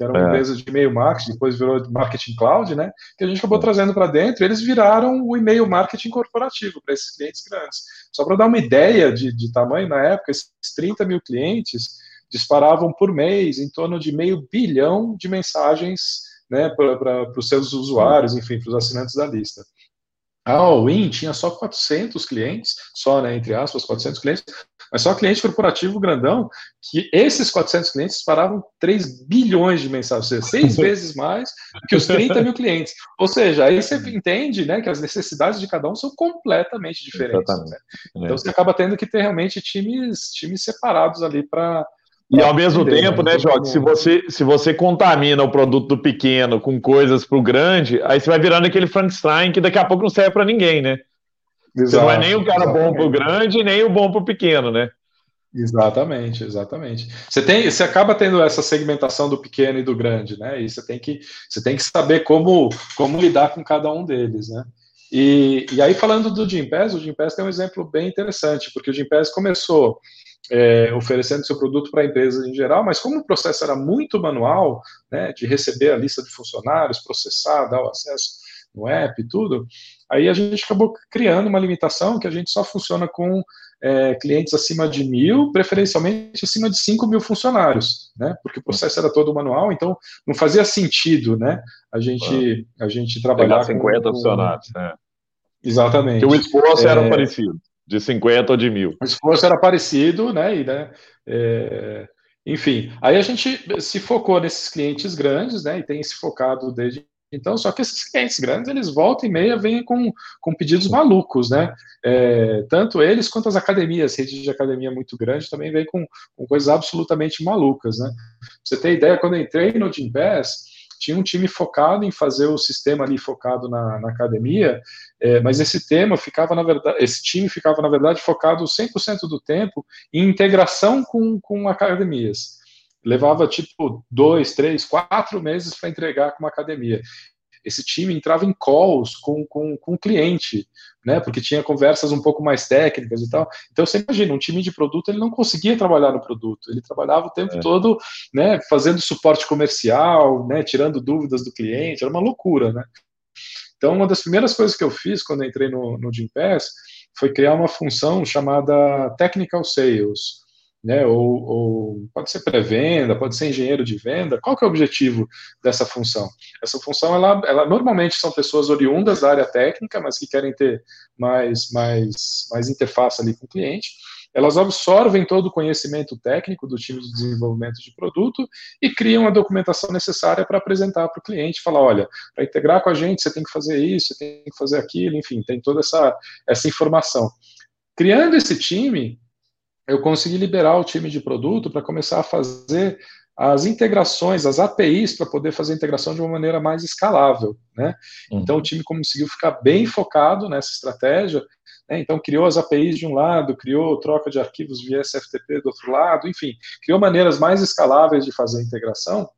que era uma é. empresa de e-mail marketing, depois virou marketing cloud, né? Que a gente acabou trazendo para dentro. Eles viraram o e-mail marketing corporativo para esses clientes grandes. Só para dar uma ideia de, de tamanho, na época, esses 30 mil clientes disparavam por mês em torno de meio bilhão de mensagens né, para os seus usuários, enfim, para os assinantes da lista. A All-in tinha só 400 clientes, só, né, entre aspas, 400 clientes, mas só cliente corporativo grandão, que esses 400 clientes paravam 3 bilhões de mensagens, ou seja, seis [laughs] vezes mais que os 30 mil clientes. Ou seja, aí você entende né, que as necessidades de cada um são completamente diferentes. Né? Então você acaba tendo que ter realmente times, times separados ali para e ao mesmo tempo, né, Joque, se você, se você contamina o produto do pequeno com coisas para o grande, aí você vai virando aquele Frankenstein que daqui a pouco não serve para ninguém, né? Exato, você não é nem o cara exatamente. bom para o grande, nem o bom para o pequeno, né? Exatamente, exatamente. Você tem, você acaba tendo essa segmentação do pequeno e do grande, né? E você tem que, você tem que saber como, como lidar com cada um deles, né? E, e aí falando do Gimpass, o Gimpass tem um exemplo bem interessante, porque o Gimpass começou é, oferecendo seu produto para a empresa em geral, mas como o processo era muito manual, né, de receber a lista de funcionários, processar, dar o acesso no app e tudo, aí a gente acabou criando uma limitação que a gente só funciona com é, clientes acima de mil, preferencialmente acima de 5 mil funcionários, né? Porque o processo era todo manual, então não fazia sentido, né? A gente, a gente trabalhar Pegar 50 com, funcionários, né? Exatamente. Que o esforço é, era parecido de 50 ou de mil. O esforço era parecido, né? E, né é, enfim, aí a gente se focou nesses clientes grandes, né? E tem se focado desde então, só que esses clientes grandes, eles voltam e meia vêm com, com pedidos malucos, né? É, tanto eles quanto as academias, rede de academia muito grande, também vem com, com coisas absolutamente malucas, né? Pra você ter ideia, quando eu entrei no Gympass, tinha um time focado em fazer o sistema ali focado na, na academia, é, mas esse tema ficava, na verdade, esse time ficava, na verdade, focado 100% do tempo em integração com, com academias. Levava, tipo, dois, três, quatro meses para entregar com uma academia esse time entrava em calls com, com, com o cliente, né? Porque tinha conversas um pouco mais técnicas e tal. Então você imagina, um time de produto ele não conseguia trabalhar no produto, ele trabalhava o tempo é. todo, né? Fazendo suporte comercial, né? Tirando dúvidas do cliente, era uma loucura, né? Então uma das primeiras coisas que eu fiz quando entrei no, no Gympass foi criar uma função chamada Technical Sales né? Ou, ou pode ser pré-venda, pode ser engenheiro de venda. Qual que é o objetivo dessa função? Essa função, ela, ela normalmente são pessoas oriundas da área técnica, mas que querem ter mais, mais, mais interface ali com o cliente. Elas absorvem todo o conhecimento técnico do time de desenvolvimento de produto e criam a documentação necessária para apresentar para o cliente, falar, olha, para integrar com a gente você tem que fazer isso, você tem que fazer aquilo, enfim, tem toda essa, essa informação. Criando esse time, eu consegui liberar o time de produto para começar a fazer as integrações, as APIs, para poder fazer a integração de uma maneira mais escalável. Né? Uhum. Então, o time conseguiu ficar bem focado nessa estratégia. Né? Então, criou as APIs de um lado, criou troca de arquivos via SFTP do outro lado, enfim, criou maneiras mais escaláveis de fazer a integração.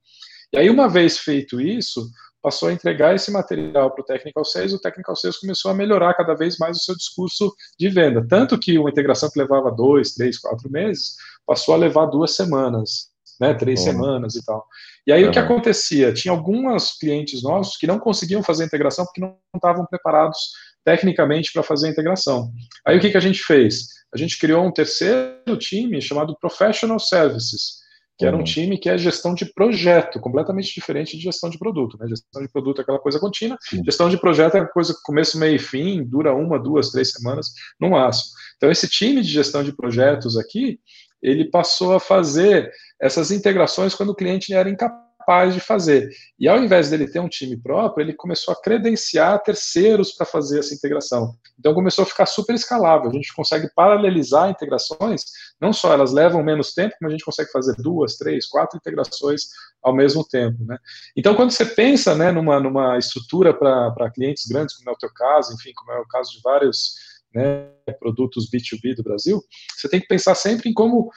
E aí, uma vez feito isso, passou a entregar esse material para o Technical Sales, o Technical Sales começou a melhorar cada vez mais o seu discurso de venda. Tanto que uma integração que levava dois, três, quatro meses, passou a levar duas semanas, né, três uhum. semanas e tal. E aí uhum. o que acontecia? Tinha alguns clientes nossos que não conseguiam fazer a integração porque não estavam preparados tecnicamente para fazer a integração. Aí o que, que a gente fez? A gente criou um terceiro time chamado Professional Services, que era um uhum. time que é gestão de projeto, completamente diferente de gestão de produto. Né? Gestão de produto é aquela coisa contínua, Sim. gestão de projeto é aquela coisa começo, meio e fim, dura uma, duas, três semanas no máximo. Então, esse time de gestão de projetos aqui, ele passou a fazer essas integrações quando o cliente era incapaz capaz de fazer. E ao invés dele ter um time próprio, ele começou a credenciar terceiros para fazer essa integração. Então começou a ficar super escalável. A gente consegue paralelizar integrações, não só elas levam menos tempo, como a gente consegue fazer duas, três, quatro integrações ao mesmo tempo. Né? Então, quando você pensa né, numa, numa estrutura para clientes grandes, como é o teu caso, enfim, como é o caso de vários né, produtos B2B do Brasil, você tem que pensar sempre em como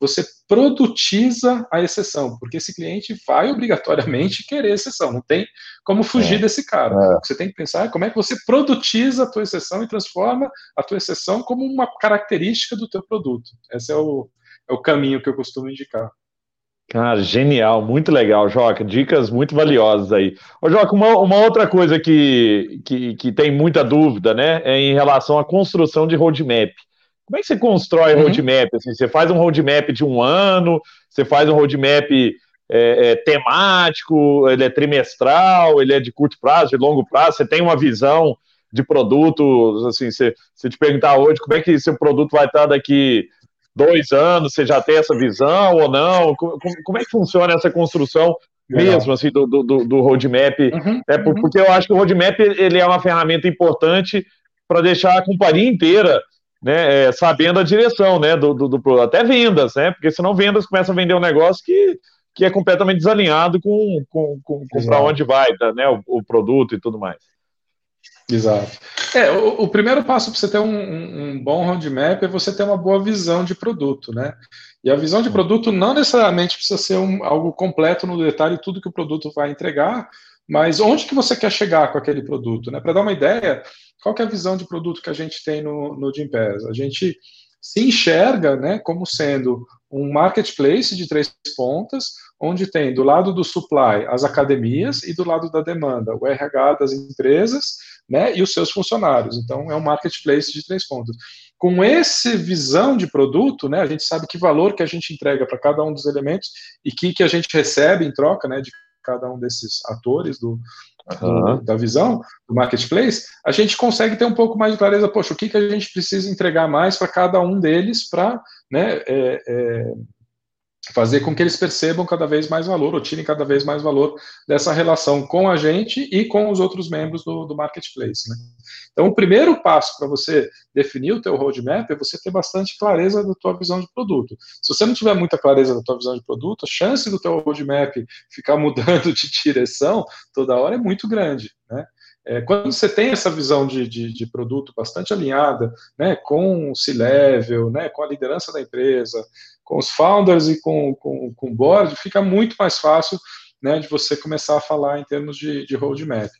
você produtiza a exceção, porque esse cliente vai obrigatoriamente querer exceção, não tem como fugir é, desse cara. É. Você tem que pensar como é que você produtiza a tua exceção e transforma a tua exceção como uma característica do teu produto. Esse é o, é o caminho que eu costumo indicar. Cara, genial, muito legal, Joca. Dicas muito valiosas aí. Ô, Joca, uma, uma outra coisa que, que, que tem muita dúvida, né, é em relação à construção de roadmap. Como é que você constrói uhum. roadmap? Assim, você faz um roadmap de um ano, você faz um roadmap é, é, temático, ele é trimestral, ele é de curto prazo, de longo prazo, você tem uma visão de produto, assim, se, se te perguntar hoje como é que seu produto vai estar daqui dois anos, você já tem essa visão ou não? Como, como é que funciona essa construção mesmo, assim, do, do, do roadmap? Uhum, é, uhum. Porque eu acho que o roadmap ele é uma ferramenta importante para deixar a companhia inteira né, é, sabendo a direção, né, do, do, do, até vendas, né, porque senão vendas começam a vender um negócio que, que é completamente desalinhado com, com, com, com para onde vai, tá, né, o, o, produto e tudo mais. Exato. É, o, o primeiro passo para você ter um, um, um, bom roadmap é você ter uma boa visão de produto, né? E a visão de produto não necessariamente precisa ser um, algo completo no detalhe tudo que o produto vai entregar, mas onde que você quer chegar com aquele produto, né? Para dar uma ideia, qual é a visão de produto que a gente tem no, no Gimpass? A gente se enxerga né, como sendo um marketplace de três pontas, onde tem do lado do supply as academias e do lado da demanda o RH das empresas né, e os seus funcionários. Então, é um marketplace de três pontas. Com essa visão de produto, né, a gente sabe que valor que a gente entrega para cada um dos elementos e que, que a gente recebe em troca né, de cada um desses atores do, uhum. da visão do marketplace, a gente consegue ter um pouco mais de clareza, poxa, o que, que a gente precisa entregar mais para cada um deles para né, é, é, fazer com que eles percebam cada vez mais valor, ou tirem cada vez mais valor dessa relação com a gente e com os outros membros do, do marketplace. Né? Então, o primeiro passo para você definir o teu roadmap é você ter bastante clareza da tua visão de produto. Se você não tiver muita clareza da tua visão de produto, a chance do teu roadmap ficar mudando [laughs] de direção toda hora é muito grande, né? É, quando você tem essa visão de, de, de produto bastante alinhada, né, com o C-Level, né, com a liderança da empresa, com os founders e com, com, com o board, fica muito mais fácil né, de você começar a falar em termos de, de roadmap.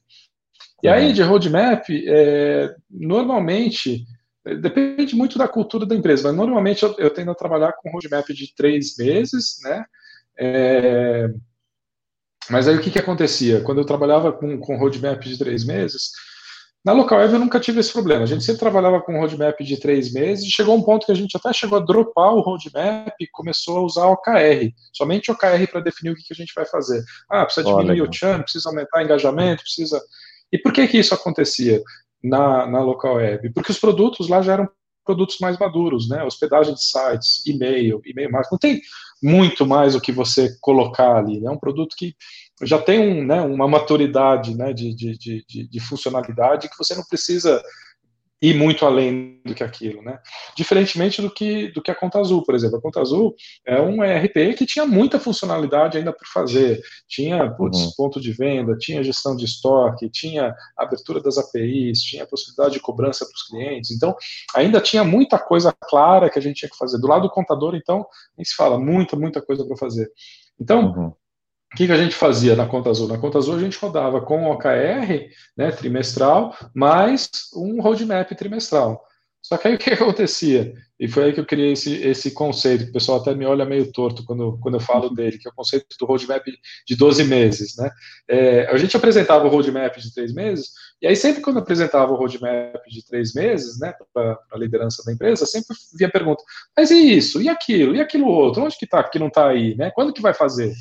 E aí, de roadmap, é, normalmente, depende muito da cultura da empresa, mas normalmente eu, eu tendo a trabalhar com roadmap de três meses, né, é, mas aí o que, que acontecia? Quando eu trabalhava com, com roadmap de três meses, na local web eu nunca tive esse problema. A gente sempre trabalhava com roadmap de três meses e chegou um ponto que a gente até chegou a dropar o roadmap e começou a usar OKR, somente OKR para definir o que, que, a gente vai fazer. Ah, precisa diminuir o churn, precisa aumentar o engajamento, precisa. E por que que isso acontecia na, na local web? Porque os produtos lá já eram produtos mais maduros, né? Hospedagem de sites, e-mail, e-mail marketing. Não tem muito mais o que você colocar ali. É um produto que já tem um, né, uma maturidade né, de, de, de, de, funcionalidade que você não precisa ir muito além do que aquilo, né? Diferentemente do que, do que a Conta Azul, por exemplo. A Conta Azul é um ERP que tinha muita funcionalidade ainda por fazer. Tinha putz, uhum. ponto de venda, tinha gestão de estoque, tinha abertura das APIs, tinha possibilidade de cobrança para os clientes. Então, ainda tinha muita coisa clara que a gente tinha que fazer. Do lado do contador, então, nem se fala, muita, muita coisa para fazer. Então, uhum. O que, que, a gente fazia na Conta Azul? Na Conta Azul a gente rodava com OKR né, trimestral, mais um roadmap trimestral. Só que aí [laughs] o que acontecia? E foi aí que eu criei esse, esse conceito, que o pessoal até me olha meio torto quando, quando eu falo dele, que é o conceito do roadmap de 12 meses. Né? É, a gente apresentava o roadmap de três meses, e aí sempre quando apresentava o roadmap de três meses né, para a liderança da empresa, sempre vinha a pergunta, mas e isso? E aquilo? E aquilo outro? Onde que está que não está aí? Né? Quando que vai fazer?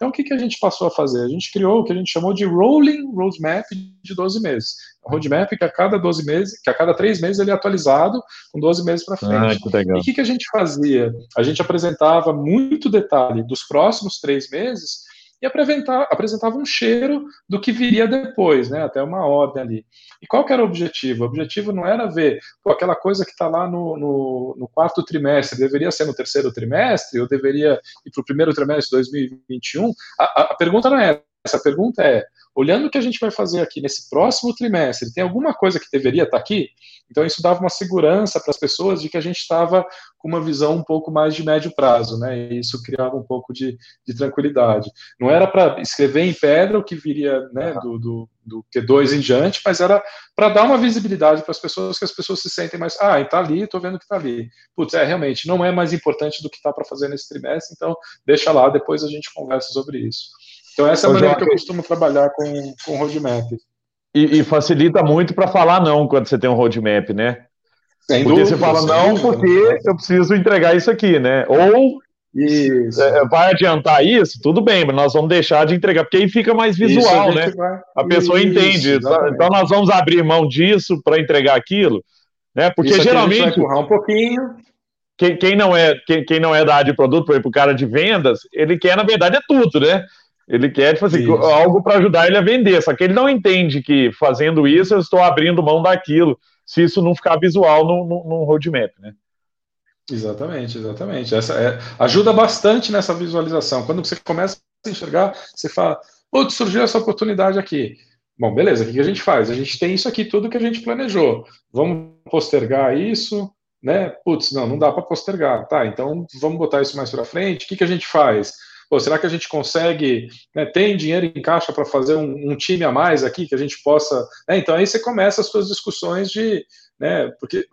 Então, o que, que a gente passou a fazer? A gente criou o que a gente chamou de Rolling Roadmap de 12 meses. Um roadmap que a cada 12 meses, que a cada 3 meses ele é atualizado com 12 meses para frente. Ah, e o que, que a gente fazia? A gente apresentava muito detalhe dos próximos três meses e apresentava, um cheiro do que viria depois, né, até uma ordem ali. E qual que era o objetivo? O objetivo não era ver pô, aquela coisa que está lá no, no, no, quarto trimestre, deveria ser no terceiro trimestre, ou deveria ir para o primeiro trimestre de 2021. A, a, a pergunta não é essa, a pergunta é, olhando o que a gente vai fazer aqui nesse próximo trimestre, tem alguma coisa que deveria estar tá aqui? Então, isso dava uma segurança para as pessoas de que a gente estava com uma visão um pouco mais de médio prazo, né? E isso criava um pouco de, de tranquilidade. Não era para escrever em pedra o que viria né, do, do, do Q2 em diante, mas era para dar uma visibilidade para as pessoas, que as pessoas se sentem mais, ah, está ali, estou vendo que está ali. Putz, é, realmente, não é mais importante do que está para fazer nesse trimestre, então deixa lá, depois a gente conversa sobre isso. Então, essa é a maneira que eu costumo trabalhar com, com roadmap. E, e facilita muito para falar não quando você tem um roadmap, né? Sem porque dúvida, você fala não, dúvida. porque eu preciso entregar isso aqui, né? Ou isso. É, vai adiantar isso, tudo bem, mas nós vamos deixar de entregar, porque aí fica mais visual, a né? Vai... A pessoa isso, entende. Exatamente. Então nós vamos abrir mão disso para entregar aquilo, né? Porque isso geralmente. Vai empurrar um pouquinho. Quem, quem, não é, quem, quem não é da área de produto, por exemplo, o cara de vendas, ele quer, na verdade, é tudo, né? Ele quer, tipo assim, isso. algo para ajudar ele a vender. Só que ele não entende que fazendo isso eu estou abrindo mão daquilo, se isso não ficar visual no, no, no roadmap, né? Exatamente, exatamente. Essa é, ajuda bastante nessa visualização. Quando você começa a enxergar, você fala, putz, surgiu essa oportunidade aqui. Bom, beleza, o que a gente faz? A gente tem isso aqui, tudo que a gente planejou. Vamos postergar isso, né? Putz, não, não dá para postergar. Tá, então vamos botar isso mais para frente. O que, que a gente faz? Pô, será que a gente consegue, né, tem dinheiro em caixa para fazer um, um, time a mais aqui que a gente possa. Né, então aí você começa as suas discussões de né? Porque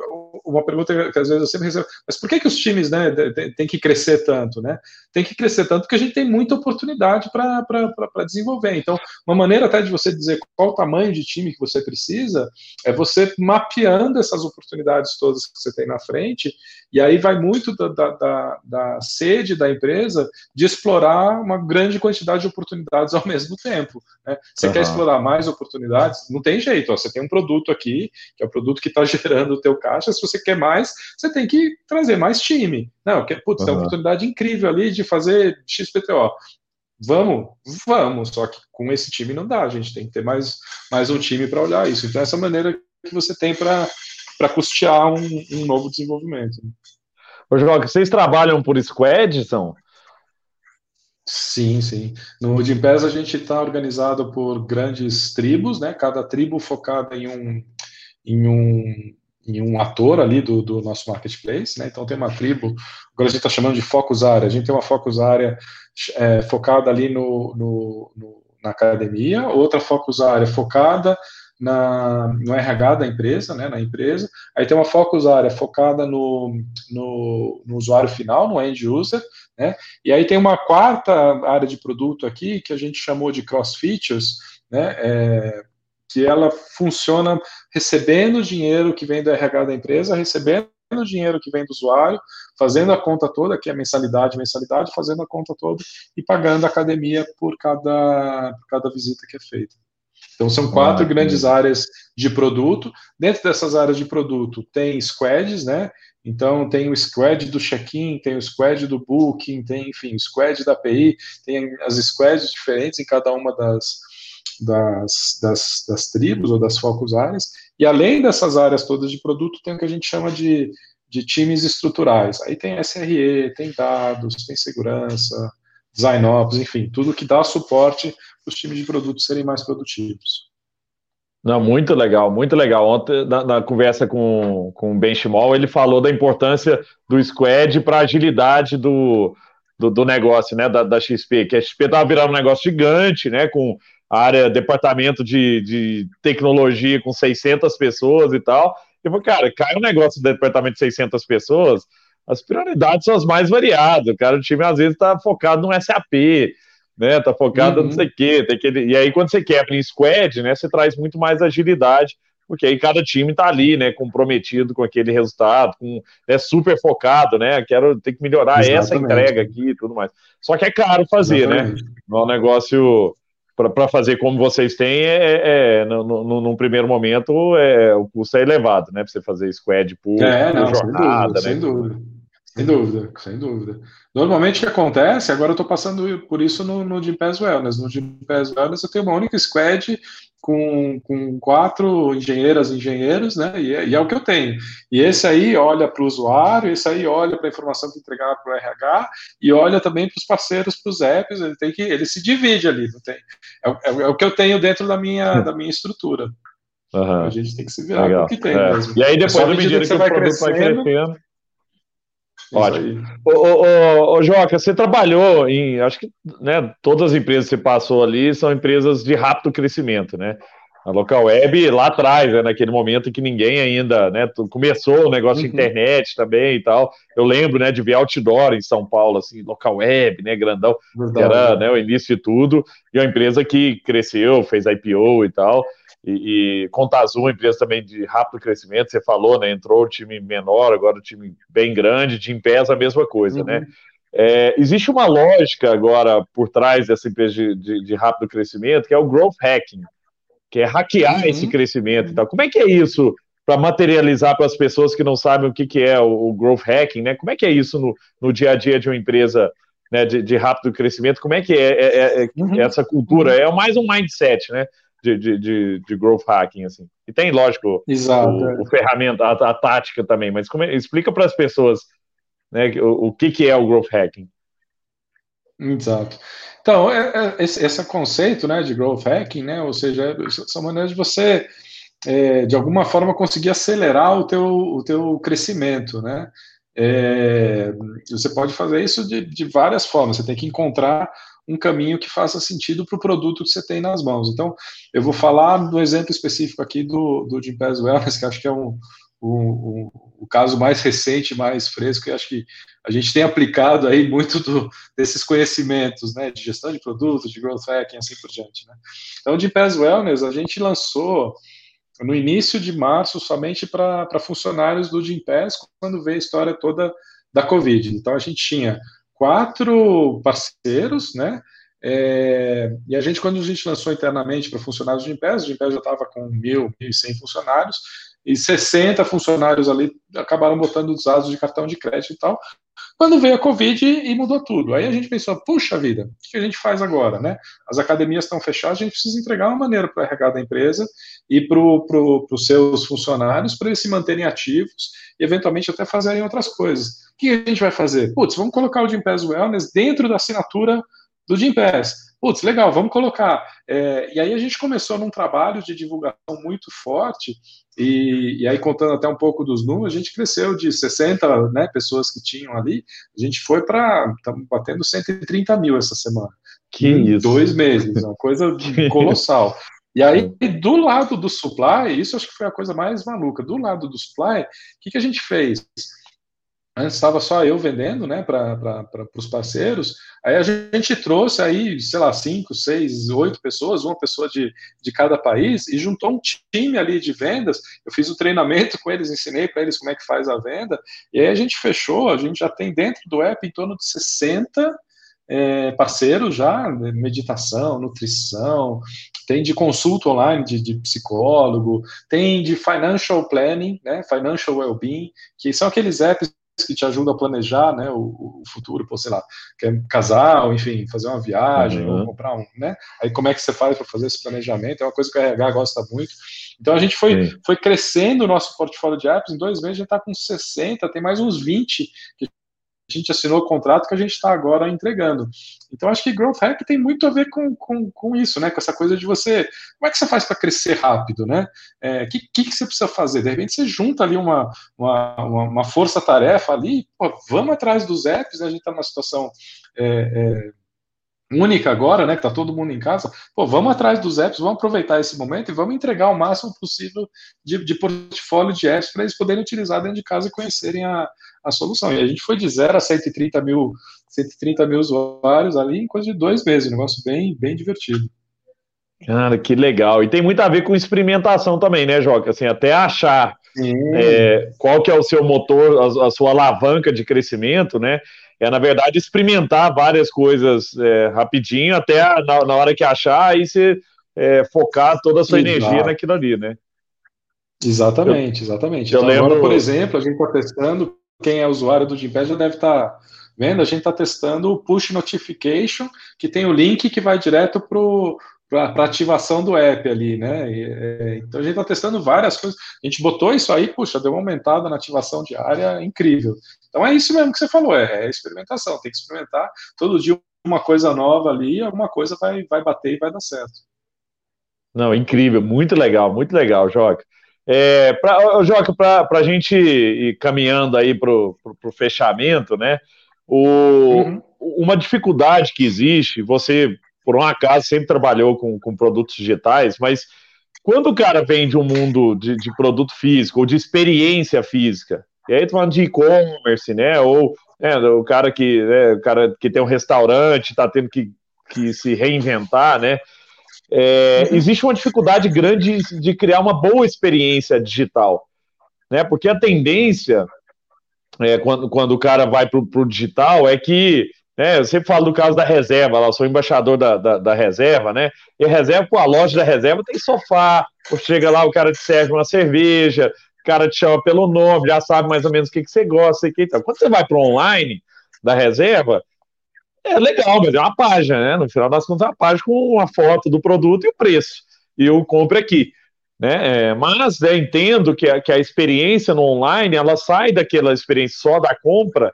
uma pergunta que às vezes eu sempre recebo, mas por que, que os times né, têm que crescer tanto? Né? Tem que crescer tanto porque a gente tem muita oportunidade para desenvolver. Então, uma maneira até de você dizer qual o tamanho de time que você precisa é você mapeando essas oportunidades todas que você tem na frente, e aí vai muito da, da, da sede da empresa de explorar uma grande quantidade de oportunidades ao [laughs] mesmo tempo. Né? Você uhum. quer explorar mais oportunidades? Não tem jeito, ó, você tem um produto aqui, que é o produto que está [laughs] gerando o teu caixa, se você quer mais, você tem que trazer mais time. Não, que, putz, uhum. tem uma oportunidade incrível ali de fazer XPTO. Vamos, vamos, só que com esse time não dá, a gente tem que ter mais, mais um time para olhar isso. Então, essa é maneira que você tem para custear um, um, novo desenvolvimento. Ô, Joga, vocês trabalham por squad, são? Sim, sim. No Gimpass a gente está organizado por grandes tribos, né? Cada tribo focada em um, em um, em um ator ali do, do nosso marketplace, né? Então tem uma tribo, agora a gente está chamando de focus área, a gente tem uma focus área é, focada ali no, no, no, na academia, outra focus área focada na, no RH da empresa, né, na empresa, aí tem uma focus área focada no, no, no usuário final, no end user, né, e aí tem uma quarta área de produto aqui, que a gente chamou de cross features, né, é, que ela funciona recebendo dinheiro que vem do RH da empresa, recebendo o dinheiro que vem do usuário, fazendo a conta toda, que é mensalidade, mensalidade, fazendo a conta toda e pagando a academia por cada, por cada visita que é feita. Então, são quatro ah, grandes é. áreas de produto. Dentro dessas áreas de produto, tem squads, né? Então, tem o squad do check-in, tem o squad do booking, tem, enfim, o squad da API, tem as squads diferentes em cada uma das, das, das, das tribos ou das focus áreas, E além dessas áreas todas de produto, tem o que a gente chama de, de times estruturais. Aí tem SRE, tem dados, tem segurança, design enfim, tudo que dá suporte para os times de produto serem mais produtivos. Não, muito legal, muito legal. Ontem, na, na conversa com, com o Ben ele falou da importância do squad para a agilidade do, do, do, negócio, né, da, da XP, que a XP estava virando um negócio gigante, né, com área, departamento de, de tecnologia com 600 pessoas e tal. Eu falei, cara, cai um negócio do departamento de 600 pessoas, as prioridades são as mais variadas. O cara, o time às vezes está focado no SAP, né? Tá focado uhum. não sei o quê. Tem que, e aí, quando você quebra em squad, né? Você traz muito mais agilidade, porque aí cada time tá ali, né? Comprometido com aquele resultado, com, é super focado, né? Quero ter que melhorar Exatamente. essa entrega aqui e tudo mais. Só que é caro fazer, né? Exatamente. né? É um negócio para fazer como vocês têm, é, é, é no, no, num primeiro momento, é, o custo é elevado, né? Para você fazer squad por, é, não, jornada, sem dúvida, né? Sem dúvida, sem dúvida, sem dúvida. Normalmente o que acontece, agora eu estou passando por isso no, no Gympass Wellness. No Gympass Wellness eu tenho uma única squad com, com quatro engenheiras e engenheiros, né? E é, e é, o que eu tenho. E esse aí olha para o usuário, esse aí olha para a informação que entregar para o RH e olha também para os parceiros, para os apps. Ele tem que, ele se divide ali, não tem? É, é, é, o que eu tenho dentro da minha, da minha estrutura. Uhum. A gente tem que se virar Legal. com o que tem é. mesmo. E aí depois, à medida que, que você vai crescendo, vai crescendo Ótimo. Ô, ô, ô, Joca, você trabalhou em, acho que né, todas as empresas que você passou ali são empresas de rápido crescimento, né? A Local Web lá atrás, né, naquele momento que ninguém ainda, né, começou o negócio uhum. de internet também e tal. Eu lembro, né, de ver outdoor em São Paulo, assim, Local Web, né, grandão, Verdade. que era né, o início de tudo, e uma empresa que cresceu, fez IPO e tal e, e Contazul, uma empresa também de rápido crescimento, você falou, né? Entrou o time menor, agora o time bem grande, de Impesa a mesma coisa, né? uhum. né? É, existe uma lógica agora por trás dessa empresa de, de, de, rápido crescimento, que é o growth hacking, que é hackear uhum. esse crescimento e tal. Como é que é isso para materializar para as pessoas que não sabem o que, que é o, o, growth hacking, né? Como é que é isso no, no dia a dia de uma empresa né, de, de rápido crescimento? Como é que é, é, é, é uhum. essa cultura? É mais um mindset, né? De, de, de, de growth hacking, assim. E tem, lógico, Exato, o, é. o ferramenta, a, a, tática também, mas como, é, explica para as pessoas né, o, o que, que é o growth hacking. Exato. Então, é, é, esse, esse, conceito né, de growth hacking, né, ou seja, são maneiras de você, é, de alguma forma, conseguir acelerar o teu, o teu crescimento, né? É, você pode fazer isso de, de várias formas. Você tem que encontrar um caminho que faça sentido para o produto que você tem nas mãos. Então, eu vou falar do exemplo específico aqui do, do Jim Pass Wellness, que acho que é um, o caso mais recente, mais fresco, e acho que a gente tem aplicado aí muito do, desses conhecimentos, né, de gestão de produtos, de growth hacking, assim por diante, né. Então, o Gympass Wellness, a gente lançou no início de março somente para funcionários do Gympass, quando veio a história toda da Covid. Então, a gente tinha quatro parceiros, né? É, e a gente, quando a gente lançou internamente para funcionários de Gimpass, o Gimpass já estava com mil, mil e cem funcionários, e 60 funcionários ali acabaram botando os dados de cartão de crédito e tal. Quando veio a Covid e mudou tudo. Aí a gente pensou, puxa vida, o que a gente faz agora, né? As academias estão fechadas, a gente precisa entregar uma maneira para o RH da empresa e para pro, os seus funcionários para eles se manterem ativos e eventualmente até fazerem outras coisas. O que a gente vai fazer? Putz, vamos colocar o Gympass Wellness dentro da assinatura do Gympass putz, legal, vamos colocar. É, e aí a gente começou num trabalho de divulgação muito forte, e, e aí contando até um pouco dos números, a gente cresceu de 60 né, pessoas que tinham ali, a gente foi para, estamos batendo 130 mil essa semana. Que em isso. Dois meses, uma coisa [laughs] colossal. E aí, do lado do supply, isso acho que foi a coisa mais maluca. Do lado do supply, o que, que a gente fez? Antes estava só eu vendendo, né, para os parceiros. Aí a gente trouxe aí, sei lá, cinco, seis, oito pessoas, uma pessoa de, de cada país, e juntou um time ali de vendas. Eu fiz o treinamento [laughs] com eles, ensinei para eles como é que faz a venda. E aí a gente fechou, a gente já tem dentro do app em torno de 60 é, parceiros já, né, meditação, nutrição, tem de consulta online de, de, psicólogo, tem de financial planning, né, financial well-being, que são aqueles apps que te ajudam a planejar, né, o, o futuro, pô, sei lá, quer casar, ou enfim, fazer uma viagem, uhum. ou comprar um, né? Aí como é que você faz para fazer esse planejamento? É uma coisa que o RH gosta muito. Então a gente foi, foi crescendo o nosso portfólio de apps, em dois meses já está com 60, tem mais uns 20 que a gente assinou o contrato que a gente está agora entregando. Então, acho que Growth Hack tem muito a ver com, com, com isso, né? Com essa coisa de você. Como é que você faz para crescer rápido, né? O é, que, que, você precisa fazer? De repente, você junta ali uma, uma, uma força-tarefa ali, pô, vamos atrás dos apps, né? A gente está numa situação. É, é, única agora, né, que tá todo mundo em casa, pô, vamos atrás dos apps, vamos aproveitar esse momento e vamos entregar o máximo possível de, de portfólio de apps para eles poderem utilizar dentro de casa e conhecerem a, a solução. E a gente foi de 0 a 130 mil, 130 mil usuários ali em coisa de dois meses, um negócio bem, bem divertido. Cara, que legal. E tem muito a ver com experimentação também, né, Joca? Assim, até achar é, qual que é o seu motor, a, a sua alavanca de crescimento, né? É, na verdade, experimentar várias coisas é, rapidinho, até na, na, hora que achar, aí você é, focar toda a sua Exato. energia naquilo ali, né? Exatamente, exatamente. Eu então, lembro... agora, por exemplo, a gente está testando, quem é usuário do Gimpass já deve estar tá vendo, a gente está testando o push notification, que tem o link que vai direto para para ativação do app ali, né? E, é, então a gente está testando várias coisas. A gente botou isso aí, puxa, deu uma aumentada na ativação diária incrível. Então é isso mesmo que você falou, é, é experimentação, tem que experimentar todo dia uma coisa nova ali, alguma coisa vai, vai bater e vai dar certo. Não, incrível, muito legal, muito legal, Joca. É, pra, Joca, para a gente ir caminhando aí para o fechamento, né? O, uhum. Uma dificuldade que existe, você por um acaso, sempre trabalhou com, com produtos digitais, mas quando o cara vem de um mundo de, de produto físico ou de experiência física, e aí falando de e-commerce, né, ou né, o cara que né, o cara que tem um restaurante está tendo que, que se reinventar, né, é, existe uma dificuldade grande de criar uma boa experiência digital, né, porque a tendência é, quando, quando o cara vai para o digital é que é, eu sempre falo do caso da reserva, lá, eu sou embaixador da, da, da, reserva, né? E a reserva, pô, a loja da reserva tem sofá, chega lá, o cara te serve uma cerveja, o cara te chama pelo nome, já sabe mais ou menos o que, que você gosta. Que, então. Quando você vai para o online da reserva, é legal, mas é uma página, né? No final das contas, é uma página com uma foto do produto e o preço. E eu compro aqui. Né? É, mas é, entendo que a, que a experiência no online ela sai daquela experiência só da compra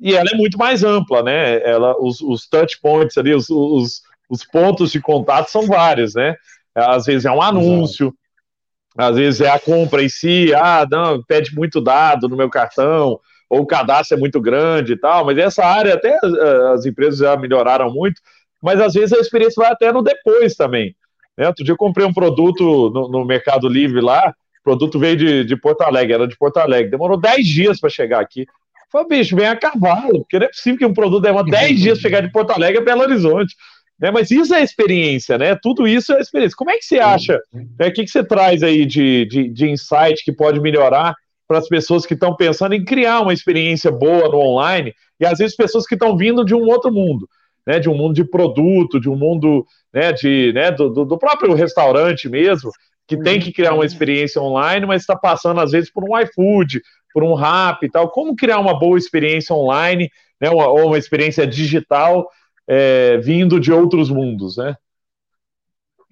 e ela é muito mais ampla, né? Ela, os, os touch points ali, os, os, os, pontos de contato são vários, né? Às vezes é um anúncio, Exato. às vezes é a compra em si, ah, não, pede muito dado no meu cartão, ou o cadastro é muito grande e tal, mas essa área até eh, as empresas já melhoraram muito, mas às vezes a experiência vai até no depois também. Né? Outro dia eu comprei um produto no, no Mercado Livre lá, o produto veio de, de Porto Alegre, era de Porto Alegre, demorou 10 dias para chegar aqui. Falei, bicho, vem a cavalo, porque não é possível que um produto demore 10 dias para chegar de Porto Alegre a Belo Horizonte. Né? Mas isso é experiência, né? Tudo isso é experiência. Como é que você acha? Né? O que, que você traz aí de, de, de insight que pode melhorar para as pessoas que estão pensando em criar uma experiência boa no online e às vezes pessoas que estão vindo de um outro mundo, né? De um mundo de produto, de um mundo né, de, né, do, do próprio restaurante mesmo, que tem que criar uma experiência online, mas está passando às vezes por um iFood, por um rap e tal. Como criar uma boa experiência online, né, uma, ou uma experiência digital é, vindo de outros mundos, né?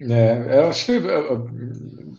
É, eu acho que é,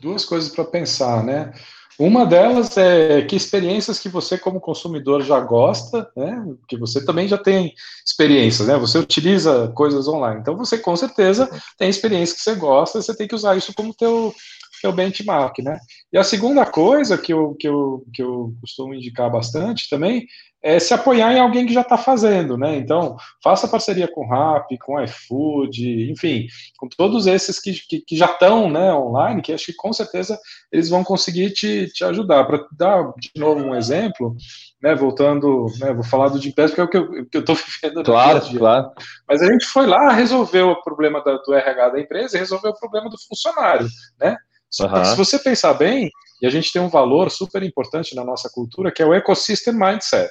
duas coisas para pensar, né? Uma delas é que experiências que você, como consumidor, já gosta, né? Que você também já tem experiências, né? Você utiliza coisas online. Então, você com certeza tem experiência que você gosta, você tem que usar isso como teu, teu benchmark, né? E a segunda coisa que eu, que eu, que eu costumo indicar bastante também é se apoiar em alguém que já está fazendo, né? Então, faça parceria com o Rap, com o iFood, enfim, com todos esses que, que, que já estão né, online, que acho que com certeza eles vão conseguir te, te ajudar. Para dar de novo um exemplo, né, voltando, né, vou falar do Gimpass, porque é o que eu estou [laughs] vivendo. Claro, claro. Mas a gente foi lá, resolveu o problema da, do RH da empresa e resolveu o problema do funcionário, né? Uhum. Se você pensar bem, e a gente tem um valor super importante na nossa cultura, que é o ecosystem mindset,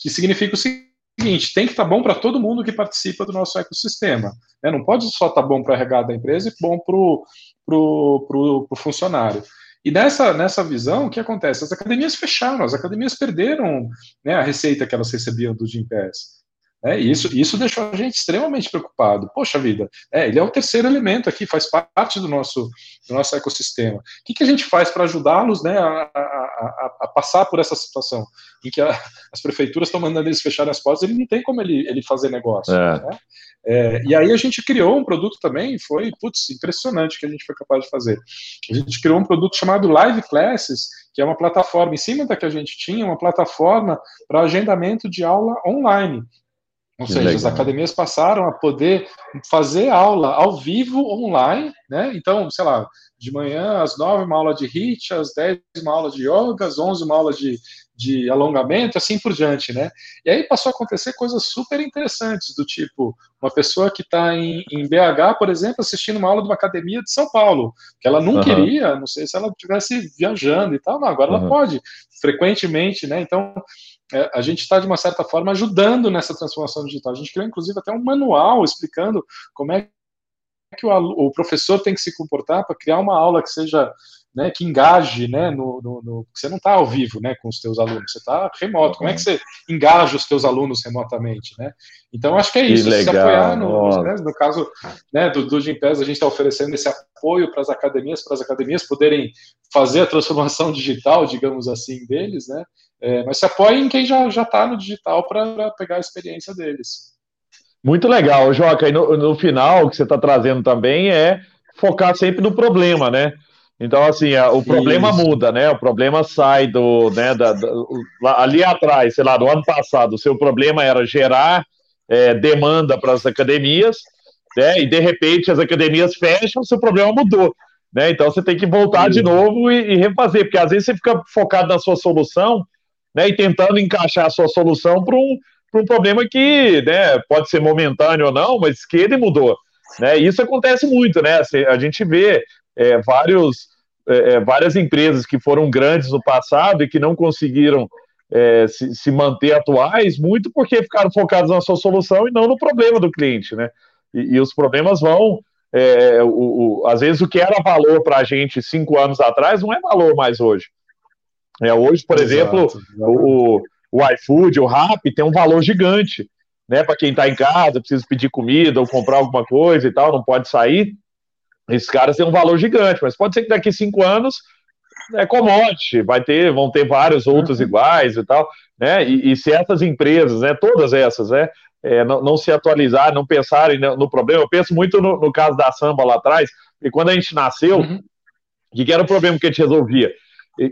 que significa o seguinte: tem que estar tá bom para todo mundo que participa do nosso ecossistema. Né? Não pode só estar tá bom para a RH da empresa e bom para o funcionário. E nessa, nessa visão, o que acontece? As academias fecharam, as academias perderam né, a receita que elas recebiam do Gympass. É, isso, isso deixou a gente extremamente preocupado. Poxa vida, é, ele é o terceiro elemento aqui, faz parte do nosso, do nosso ecossistema. O que, que a gente faz para ajudá-los né, a, a, a, passar por essa situação em que a, as prefeituras estão mandando eles fecharem as portas, ele não tem como ele, ele fazer negócio. É. Né? É, e aí a gente criou um produto também, foi putz, impressionante que a gente foi capaz de fazer. A gente criou um produto chamado Live Classes, que é uma plataforma em cima da que a gente tinha, uma plataforma para agendamento de aula online. Ou que seja, legal. as academias passaram a poder fazer aula ao vivo online, né? Então, sei lá, de manhã às nove uma aula de HIIT, às dez uma aula de yoga, às onze uma aula de, de alongamento, assim por diante, né? E aí passou a acontecer coisas super interessantes, do tipo, uma pessoa que está em, em, BH, por exemplo, assistindo uma aula de uma academia de São Paulo, que ela não uhum. queria, não sei se ela estivesse viajando e tal, não, agora uhum. ela pode, frequentemente, né? Então, a gente está, de uma certa forma, ajudando nessa transformação digital. A gente criou, inclusive, até um manual explicando como é que o, o professor tem que se comportar para criar uma aula que seja né, que engaje, né, no, no, no você não está ao vivo, né, com os teus alunos, você está remoto. Como é que você engaja os teus alunos remotamente, né? Então acho que é isso. Que se apoiar no, né, no caso, né, do, do Gimpass, a gente está oferecendo esse apoio para as academias, para as academias poderem fazer a transformação [laughs] digital, digamos assim, deles, né? É, mas se apoia em quem já já está no digital para pegar a experiência deles. Muito legal, Joca. E no, no final, o que você está trazendo também é focar sempre no problema, né? Então, assim, o problema Isso. muda, né? O problema sai do, né, da, da, ali atrás, sei lá, do ano passado, o seu problema era gerar é, demanda para as academias, né? E de repente as academias fecham, o seu problema mudou, né? Então você tem que voltar de novo e, e, refazer, porque às vezes você fica focado na sua solução, né? E tentando encaixar a sua solução para um, um problema que, né? Pode ser momentâneo ou não, mas que ele mudou. Né? Isso acontece muito, né? A gente vê é, vários, é, é, várias empresas que foram grandes no passado e que não conseguiram é, se, se, manter atuais, muito porque ficaram focados na sua solução e não no problema do cliente, né? E, e os problemas vão. É, o, o, às vezes o que era valor para a gente cinco anos atrás não é valor mais hoje. É, hoje, por Exato. exemplo, o, o iFood, o Rap tem um valor gigante, né? Para quem está em casa, precisa pedir comida ou comprar alguma coisa e tal, não pode sair. Esses caras têm um valor gigante, mas pode ser que daqui cinco anos é commodity, vai ter, vão ter vários outros uhum. iguais e tal, né? E, e, se essas empresas, né, todas essas, né, é, não, não, se atualizarem, não pensarem no, no, problema, eu penso muito no, no, caso da samba lá atrás, e quando a gente nasceu, uhum. o que era o problema que a gente resolvia?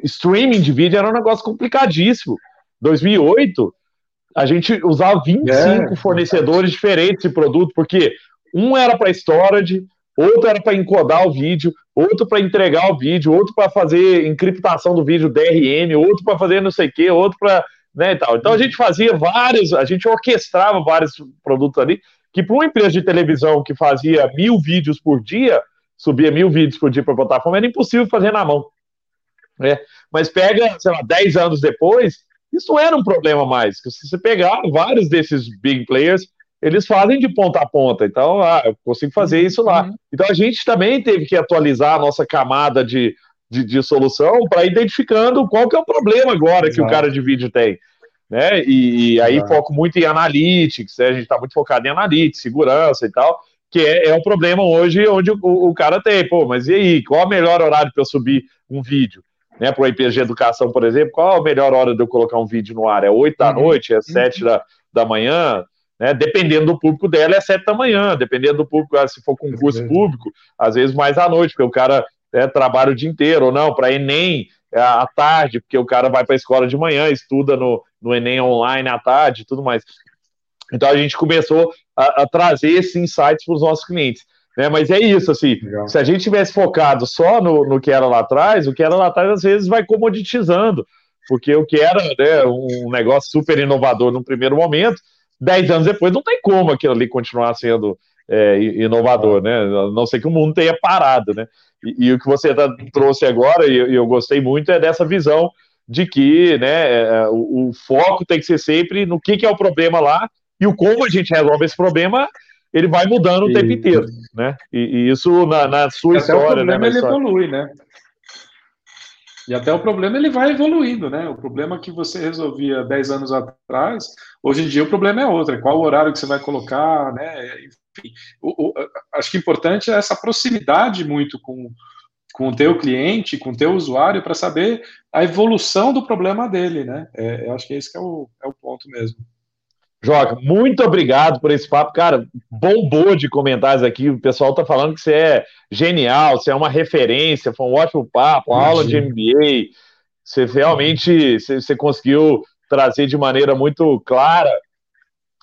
Streaming de vídeo era um negócio complicadíssimo. 2008, a gente usava 25 é, fornecedores diferentes de produto, porque um era para storage, outro era para encodar o vídeo, outro para entregar o vídeo, outro para fazer encriptação do vídeo DRM, outro para fazer não sei o que, outro para. Né, tal. Então a gente fazia vários, a gente orquestrava vários produtos ali, que para uma empresa de televisão que fazia mil vídeos por dia, subia mil vídeos por dia para a plataforma, era impossível fazer na mão. Né? Mas pega, sei lá, 10 anos depois, isso não era um problema mais. Se você pegar vários desses big players, eles fazem de ponta a ponta. Então, ah, eu consigo fazer isso lá. Uhum. Então, a gente também teve que atualizar a nossa camada de, de, de solução para identificando qual que é o problema agora Exato. que o cara de vídeo tem. Né? E, e aí Exato. foco muito em analytics, né? a gente está muito focado em analytics, segurança e tal, que é, é um problema hoje onde o, o, cara tem. Pô, mas e aí, qual é o melhor horário para eu subir um vídeo? Né, para o IPG Educação, por exemplo, qual é a melhor hora de eu colocar um vídeo no ar? É 8 da uhum. noite? É 7 uhum. da, da manhã? Né? Dependendo do público dela, é sete da manhã. Dependendo do público, se for concurso público, às vezes mais à noite, porque o cara é, trabalha o dia inteiro, ou não, para Enem é, à tarde, porque o cara vai para a escola de manhã, estuda no, no Enem online à tarde tudo mais. Então a gente começou a, a trazer esses insights para os nossos clientes. Né? Mas é isso, assim, Legal. se a gente tivesse focado só no, no que era lá atrás, o que era lá atrás às vezes vai comoditizando, porque o que era né, um negócio super inovador no primeiro momento, dez anos depois não tem como aquilo ali continuar sendo é, inovador, né? A não sei que o mundo tenha parado, né? E, e o que você tá, trouxe agora, e eu, eu, gostei muito, é dessa visão de que né, é, é, o, o, foco tem que ser sempre no que, que, é o problema lá e o como a gente resolve esse problema, ele vai mudando o tempo inteiro, né? E, e isso na, na sua Até história, o né? ele evolui, né? E até o problema ele vai evoluindo, né? O problema que você resolvia 10 anos atrás, hoje em dia o problema é outro, é qual o horário que você vai colocar, né? Enfim, o, o, acho que importante é essa proximidade muito com, com o teu cliente, com o teu usuário, para saber a evolução do problema dele, né? É, eu acho que esse que é, o, é o ponto mesmo. Joca, muito obrigado por esse papo. Cara, bombou de comentários aqui. O pessoal tá falando que você é genial, você é uma referência, foi um ótimo papo, uma aula de MBA. Você realmente você, você conseguiu trazer de maneira muito clara.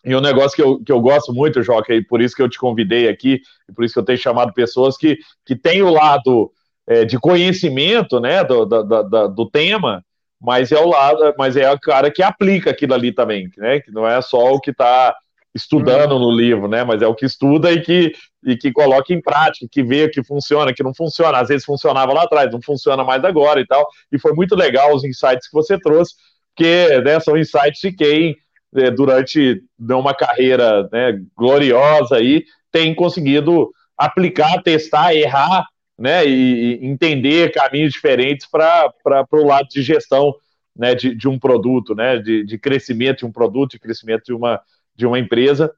E um negócio que eu, que eu gosto muito, Joca, e por isso que eu te convidei aqui, e por isso que eu tenho chamado pessoas que, que têm o lado é, de conhecimento né, do, do, do, do tema, mas é o lado, mas é o cara que aplica aquilo ali também, né? Que não é só o que está estudando no livro, né? Mas é o que estuda e que, e que coloca em prática, que vê que funciona, que não funciona. Às vezes funcionava lá atrás, não funciona mais agora e tal. E foi muito legal os insights que você trouxe, porque né, são insights de quem, né, durante uma carreira né, gloriosa aí, tem conseguido aplicar, testar, errar né, e, e entender caminhos diferentes para o lado de gestão né, de, de um produto, né, de, de crescimento de um produto, de crescimento de uma, de uma empresa.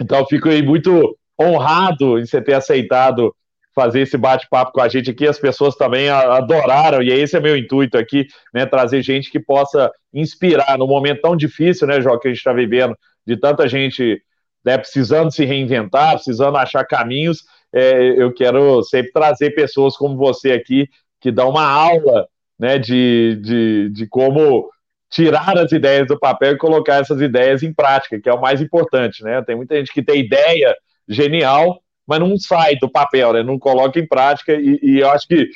Então, fico aí muito honrado em você ter aceitado fazer esse bate-papo com a gente aqui. As pessoas também adoraram, e esse é meu intuito aqui, né? Trazer gente que possa inspirar no momento tão difícil, né, Jó, que a gente está vivendo, de tanta gente né, precisando se reinventar, precisando achar caminhos é, eu quero sempre trazer pessoas como você aqui, que dá uma aula né, de, de, de como tirar as ideias do papel e colocar essas ideias em prática, que é o mais importante, né? Tem muita gente que tem ideia genial, mas não sai do papel, né? Não coloca em prática e, e eu acho que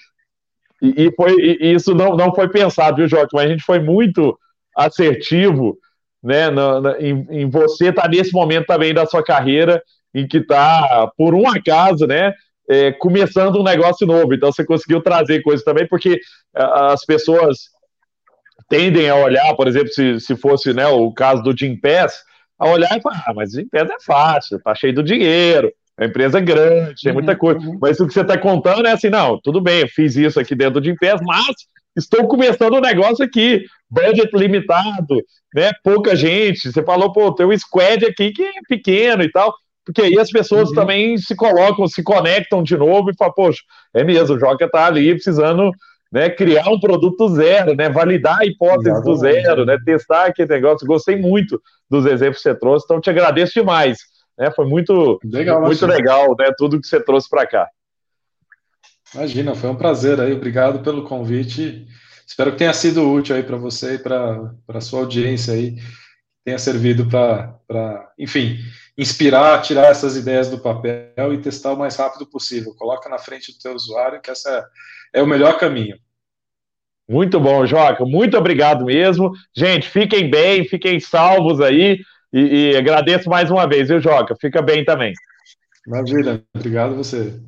e, e foi e isso não, não foi pensado, viu, Jorge? Mas a gente foi muito assertivo, né? Na, na, em, em, você estar tá nesse momento também da sua carreira em que está, por um acaso, né, é, começando um negócio novo. Então você conseguiu trazer coisas também, porque as pessoas tendem a olhar, por exemplo, se, se fosse né, o caso do Jim Pass, a olhar e falar, ah, mas o Jim Pass é fácil, tá cheio do dinheiro, é uma empresa grande, tem muita uhum, coisa. Uhum. Mas o que você está contando é assim, não, tudo bem, eu fiz isso aqui dentro do Jim Pass, mas estou começando um negócio aqui, budget limitado, né, pouca gente. Você falou, pô, tem um squad aqui que é pequeno e tal porque aí as pessoas uhum. também se colocam, se conectam de novo e falam, poxa, é mesmo, o Joca está ali precisando né, criar um produto zero, né, validar a hipótese Exatamente. do zero, né, testar aquele negócio. Gostei muito dos exemplos que você trouxe, então te agradeço demais. Né, foi muito legal, muito legal né, tudo que você trouxe para cá. Imagina, foi um prazer aí, obrigado pelo convite. Espero que tenha sido útil aí para você e para a sua audiência aí, tenha servido para, enfim, inspirar, tirar essas ideias do papel e testar o mais rápido possível. Coloca na frente do teu usuário que essa é o melhor caminho. Muito bom, Joca. Muito obrigado mesmo. Gente, fiquem bem, fiquem salvos aí. E, e agradeço mais uma vez, viu, Joca? Fica bem também. Maravilha. Obrigado a você.